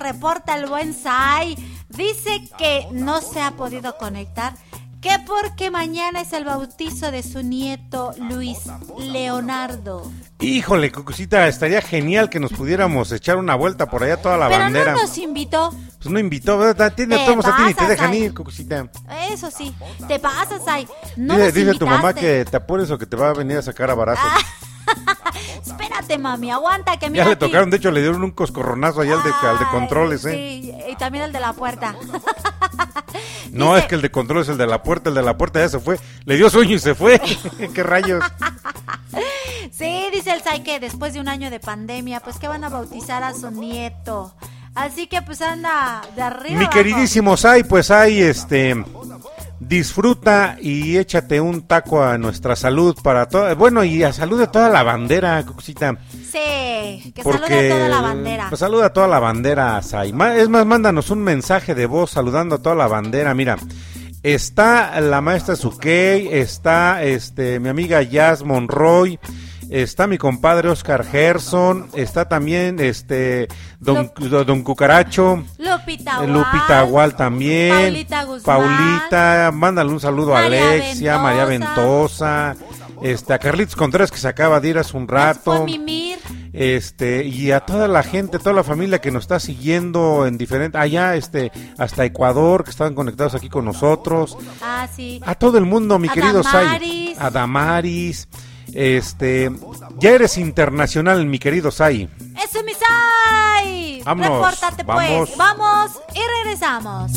reporta el buen Sai. Dice que no se ha podido conectar. Que porque mañana es el bautizo de su nieto Luis Leonardo. Híjole, Cucucita, estaría genial que nos pudiéramos echar una vuelta por allá toda la Pero bandera. no nos invitó. Pues no invitó, ¿verdad? Tiene Te a ti te dejan ay. ir, Cucucita. Eso sí. Te pasas, Sai. No dice nos dice tu mamá que te apures o que te va a venir a sacar a barazos. Espérate, mami, aguanta que Ya mira le aquí. tocaron, de hecho le dieron un coscorronazo allá al de, al de controles, ¿eh? Sí, y también el de la puerta. No, [laughs] es que el de controles es el de la puerta, el de la puerta ya se fue. Le dio sueño y se fue. [laughs] [laughs] ¿Qué rayos? Sí, dice el Sai que después de un año de pandemia, pues que van a bautizar a su nieto. Así que pues anda de arriba. Mi queridísimo Sai, pues ahí este disfruta y échate un taco a nuestra salud para toda, bueno, y a salud de toda la bandera, Cucucita. Sí, que Porque salude a toda la bandera. Pues saluda a toda la bandera, Sai. Es más, mándanos un mensaje de voz saludando a toda la bandera. Mira, está la maestra Sukey, está este mi amiga Jazz Monroy, está mi compadre Oscar Gerson, está también este Don, Don Cucaracho. Lupita Eh, Lupita Gual también. Paulita Guzmán. Paulita, mándale un saludo a Alexia, María Ventosa, este, a Carlitos Contreras que se acaba de ir hace un rato. Este, y a toda la gente, toda la familia que nos está siguiendo en diferentes, allá, este, hasta Ecuador, que estaban conectados aquí con nosotros. Ah, sí. A todo el mundo, mi querido Sai. A Damaris. Este, ya eres internacional, mi querido Sai. ¡Eso, mi Sai! Vámonos, Repórtate, vamos. pues. Vamos y regresamos.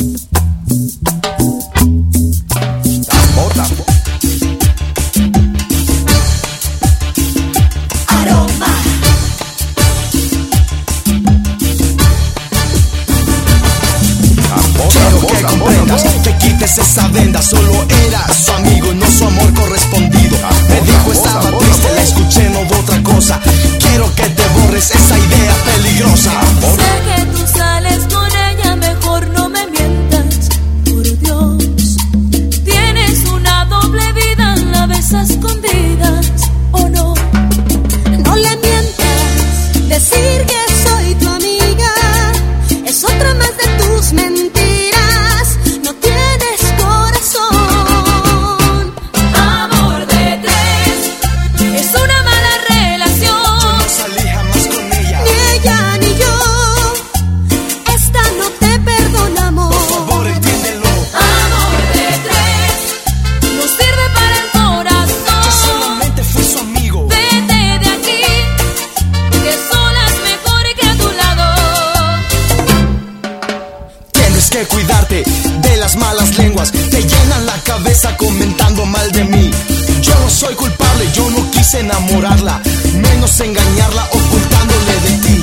Quites esa venda Solo era su amigo y no su amor correspondido. Me dijo estaba triste, la escuché, no hubo otra cosa. Quiero que te borres esa idea peligrosa comentando mal de mí Yo no soy culpable, yo no quise enamorarla Menos engañarla ocultándole de ti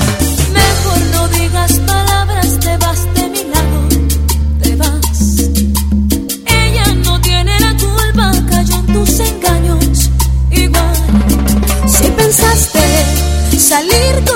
Mejor no digas palabras, te vas de mi lado, te vas. Ella no tiene la culpa, cayó en tus engaños. Igual, Si pensaste salir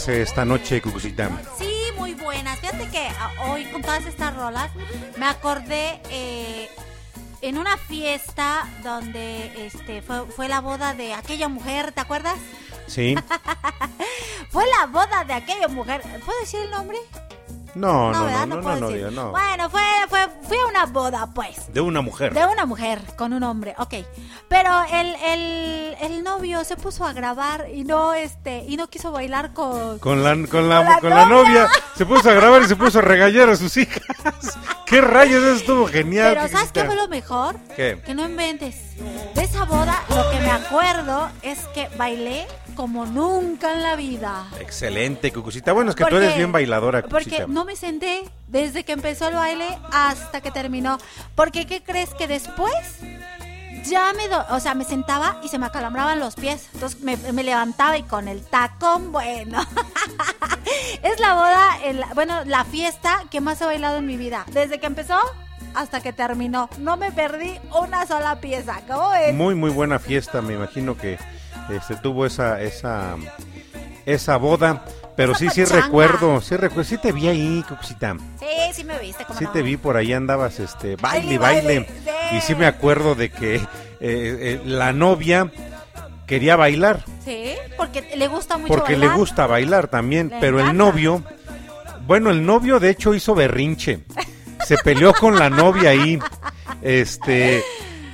rolas esta noche, Cucucita. Sí, muy buenas. Fíjate que ah, hoy con todas estas rolas me acordé eh, en una fiesta donde este fue, fue la boda de aquella mujer, ¿te acuerdas? Sí. [laughs] Fue la boda de aquella mujer. ¿Puedo decir el nombre? No, no, ¿verdad? no, no, puedo no, decir. no. Bueno, fue, fue, fui a una boda, pues. De una mujer. De una mujer con un hombre, ok. Pero el, el, el novio se puso a grabar y no este y no quiso bailar con Con la, con la, Con la con la novia. Se puso a grabar y se puso a regañar a sus hijas. [laughs] ¿Qué rayos? Eso estuvo genial. Pero ¿sabes qué fue lo mejor? ¿Qué? Que no inventes. De esa boda lo que me acuerdo es que bailé como nunca en la vida. Excelente, Cucucita. Bueno, es que tú eres bien bailadora, Cucucita. Porque no me senté desde que empezó el baile hasta que terminó. Porque ¿qué crees que después? Ya me, do- o sea, me sentaba y se me acalambraban los pies. Entonces me, me levantaba y con el tacón, bueno. [laughs] es la boda, el- bueno, la fiesta que más he bailado en mi vida. Desde que empezó hasta que terminó. No me perdí una sola pieza. ¿Cómo ves? Muy, muy buena fiesta. Me imagino que este, tuvo esa, esa, esa boda. Pero sí, sí pachanga. recuerdo, sí recuerdo, sí te vi ahí, Cucucita. Sí, sí me viste. ¿cómo Sí no? te vi por ahí andabas, este, baile, Baile, Y sí me acuerdo de que eh, eh, la novia quería bailar, Sí, porque le gusta mucho porque le bailar. gusta bailar también, Le pero el novio, bueno, el novio de hecho hizo berrinche, se peleó con la novia ahí, este,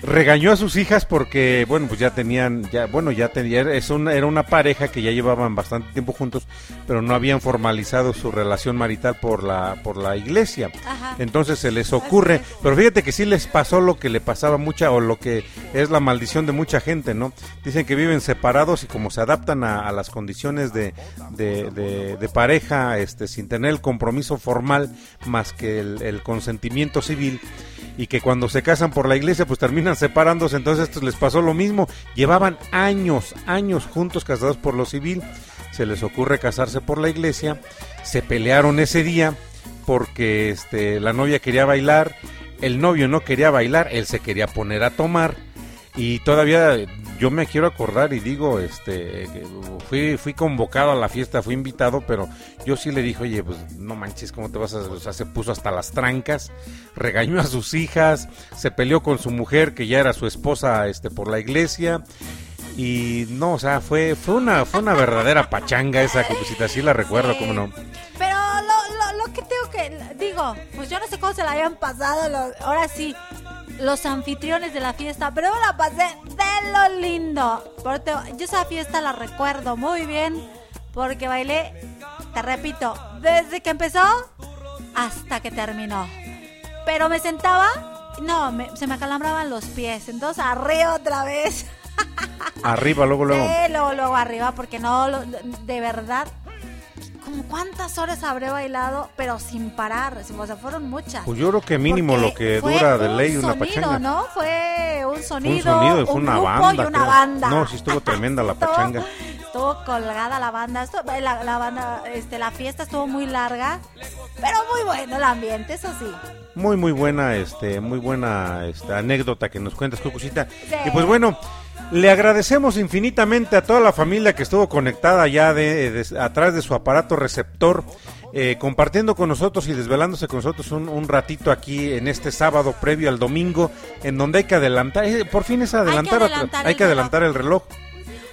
regañó a sus hijas porque, bueno, pues ya tenían, ya, bueno, ya tenía, es una, era una pareja que ya llevaban bastante tiempo juntos, pero no habían formalizado su relación marital por la, por la iglesia. Ajá. Entonces se les ocurre, pero fíjate que sí les pasó lo que le pasaba mucha, o lo que es la maldición de mucha gente, ¿no? Dicen que viven separados y como se adaptan a, a las condiciones de, de, de- de pareja, este, sin tener el compromiso formal más que el, el consentimiento civil, y que cuando se casan por la iglesia pues terminan separándose, entonces les pasó lo mismo, llevaban años, años juntos casados por lo civil, se les ocurre casarse por la iglesia, se pelearon ese día porque este la novia quería bailar, el novio no quería bailar, él se quería poner a tomar. Y todavía yo me quiero acordar y digo, este, fui, fui convocado a la fiesta, fui invitado, pero yo sí le dije, oye, pues no manches, ¿cómo te vas a...? O sea, se puso hasta las trancas, regañó a sus hijas, se peleó con su mujer, que ya era su esposa, este, por la iglesia, y no, o sea, fue, fue una, fue una verdadera pachanga esa cosita, sí la recuerdo, cómo no. Pero lo, lo, lo que tengo que. Digo, pues yo no sé cómo se la habían pasado. los- ahora sí, los anfitriones de la fiesta. Pero me la pasé de lo lindo. Porque yo esa fiesta la recuerdo muy bien. Porque bailé, te repito, desde que empezó hasta que terminó. Pero me sentaba. No, me- se me acalambraban los pies. Entonces arriba otra vez. [laughs] Arriba, luego, luego. Sí, luego, luego arriba, porque no, de verdad, como cuántas horas habré bailado, pero sin parar, o sea, fueron muchas. Pues yo creo que mínimo Porque lo que dura de un ley una sonido, pachanga. ¿no? Fue un sonido, un sonido y fue una grupo banda. y una banda. No, sí estuvo tremenda la [laughs] pachanga. Estuvo colgada la banda, esto- la, la banda, este, la fiesta estuvo muy larga, pero muy bueno el ambiente, eso sí. Muy, muy buena, este, muy buena este, anécdota que nos cuentas, Cucucita. Sí. Y pues bueno, le agradecemos infinitamente a toda la familia que estuvo conectada ya de, de- atrás de su aparato receptor, eh, compartiendo con nosotros y desvelándose con nosotros un, un ratito aquí en este sábado previo al domingo, en donde hay que adelantar, eh, por fin es adelantar, hay que adelantar el reloj.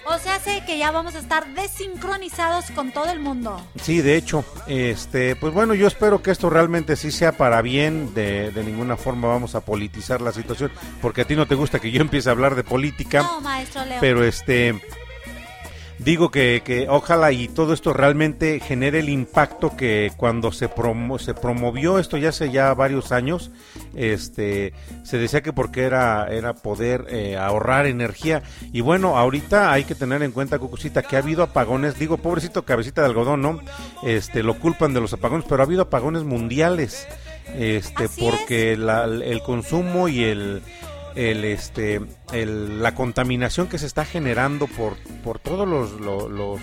O sea, sé que ya vamos a estar desincronizados con todo el mundo. Sí, de hecho, este, pues bueno, yo espero que esto realmente sí sea para bien, de, de ninguna forma vamos a politizar la situación, porque a ti no te gusta que yo empiece a hablar de política, No, maestro Leo. pero este, digo que, que ojalá y todo esto realmente genere el impacto que cuando se, promo- se promovió esto ya hace ya varios años, este, se decía que porque era, era poder eh, ahorrar energía. Y bueno, ahorita hay que tener en cuenta, Cucucita, que ha habido apagones, digo, pobrecito cabecita de algodón, ¿no? Este, lo culpan de los apagones, pero ha habido apagones mundiales, este, porque la- el consumo y el el este el- la contaminación que se está generando por por todos los, lo- los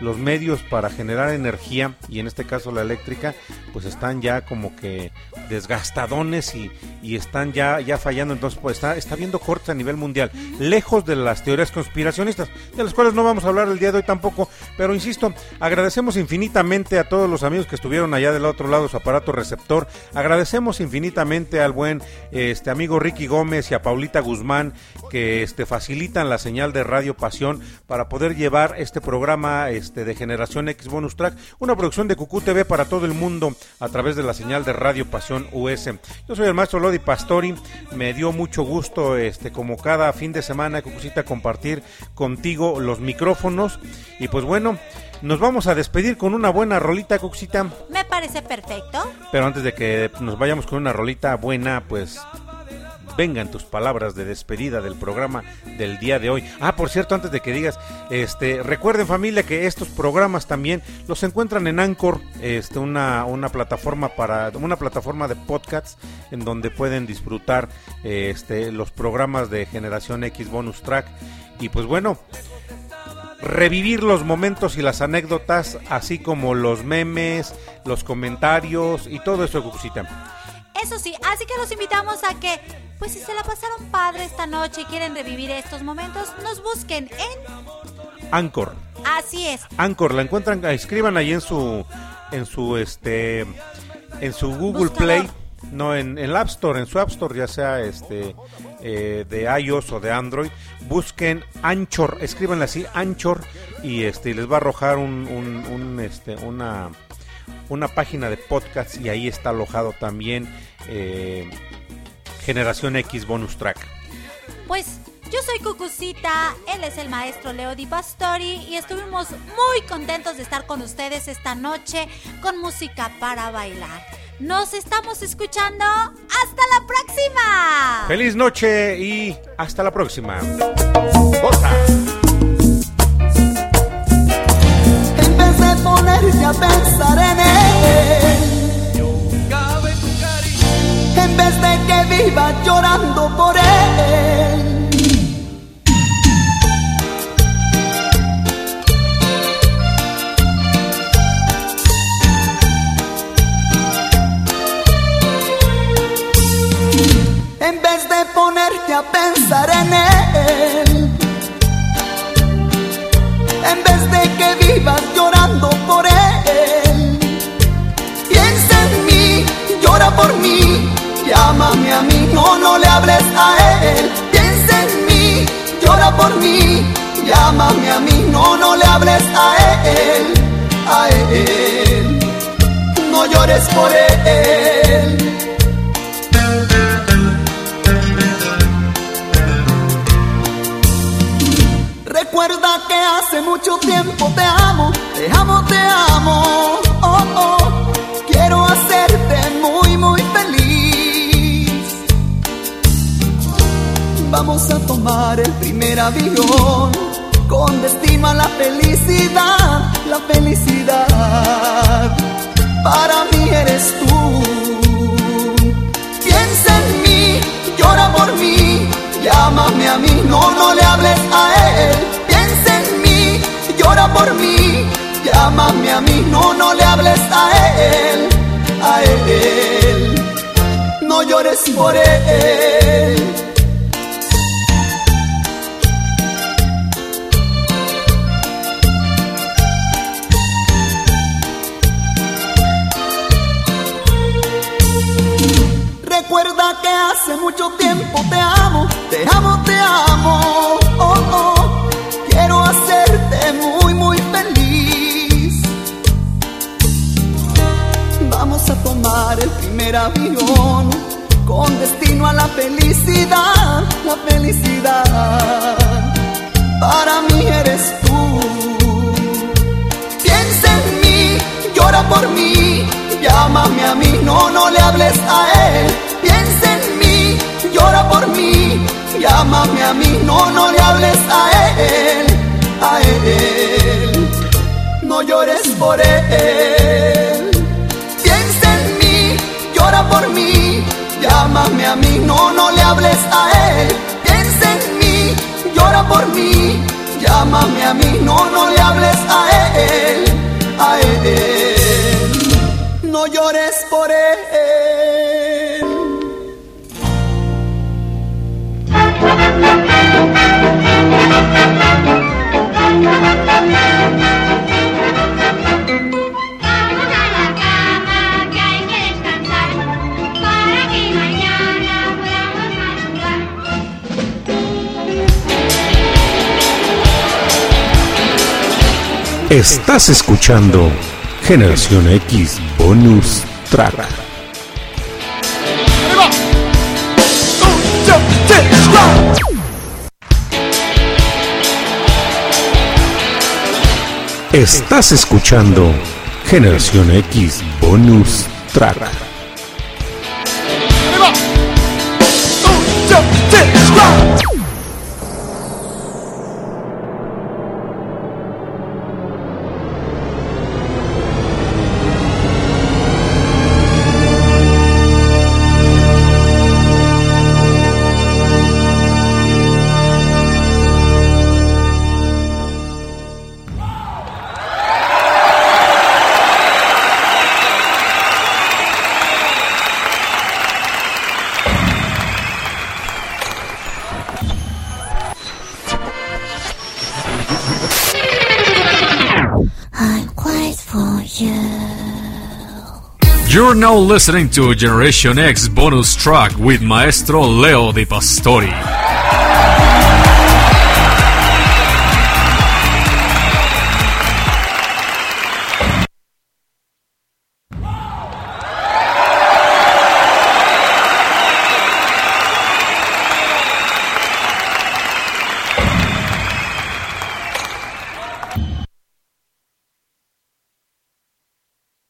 los medios para generar energía y en este caso la eléctrica pues están ya como que desgastadones y, y están ya ya fallando. Entonces pues está está habiendo cortes a nivel mundial lejos de las teorías conspiracionistas de las cuales no vamos a hablar el día de hoy tampoco. Pero insisto agradecemos infinitamente a todos los amigos que estuvieron allá del otro lado su aparato receptor. Agradecemos infinitamente al buen este amigo Ricky Gómez y a Paulita Guzmán que este facilitan la señal de Radio Pasión para poder llevar este programa este este, de Generación X Bonus Track, una producción de Cucú TV para todo el mundo a través de la señal de Radio Pasión US. Yo soy el maestro Lodi Pastori, me dio mucho gusto, este, como cada fin de semana, Cucucita, compartir contigo los micrófonos. Y pues bueno, nos vamos a despedir con una buena rolita, Cucucita. Me parece perfecto. Pero antes de que nos vayamos con una rolita buena, pues vengan tus palabras de despedida del programa del día de hoy. Ah, por cierto, antes de que digas, este, recuerden familia que estos programas también los encuentran en Anchor, este, una, una plataforma para, una plataforma de podcasts en donde pueden disfrutar este, los programas de Generación X Bonus Track. Y pues bueno, revivir los momentos y las anécdotas, así como los memes, los comentarios y todo eso, Cucucita. Eso sí, así que los invitamos a que, pues si se la pasaron padre esta noche y quieren revivir estos momentos, nos busquen en... Anchor. Así es. Anchor, la encuentran, escriban ahí en su, en su, este, en su Google Buscador. Play, no, en el App Store, en su App Store, ya sea este, eh, de iOS o de Android, busquen Anchor, escríbanle así, Anchor, y este, les va a arrojar un, un, un, este, una, una página de podcast y ahí está alojado también eh, Generación X Bonus Track. Pues yo soy Cucucita, él es el maestro Leo Di Pastori y estuvimos muy contentos de estar con ustedes esta noche con música para bailar. Nos estamos escuchando. ¡Hasta la próxima! Feliz noche y hasta la próxima. Vez de ponerte a pensar en él, en vez de que viva llorando por él. Escuchando Generación X Bonus Track. Estás escuchando Generación X Bonus Track. Now listening to Generation X bonus track with Maestro Leo Di Pastori.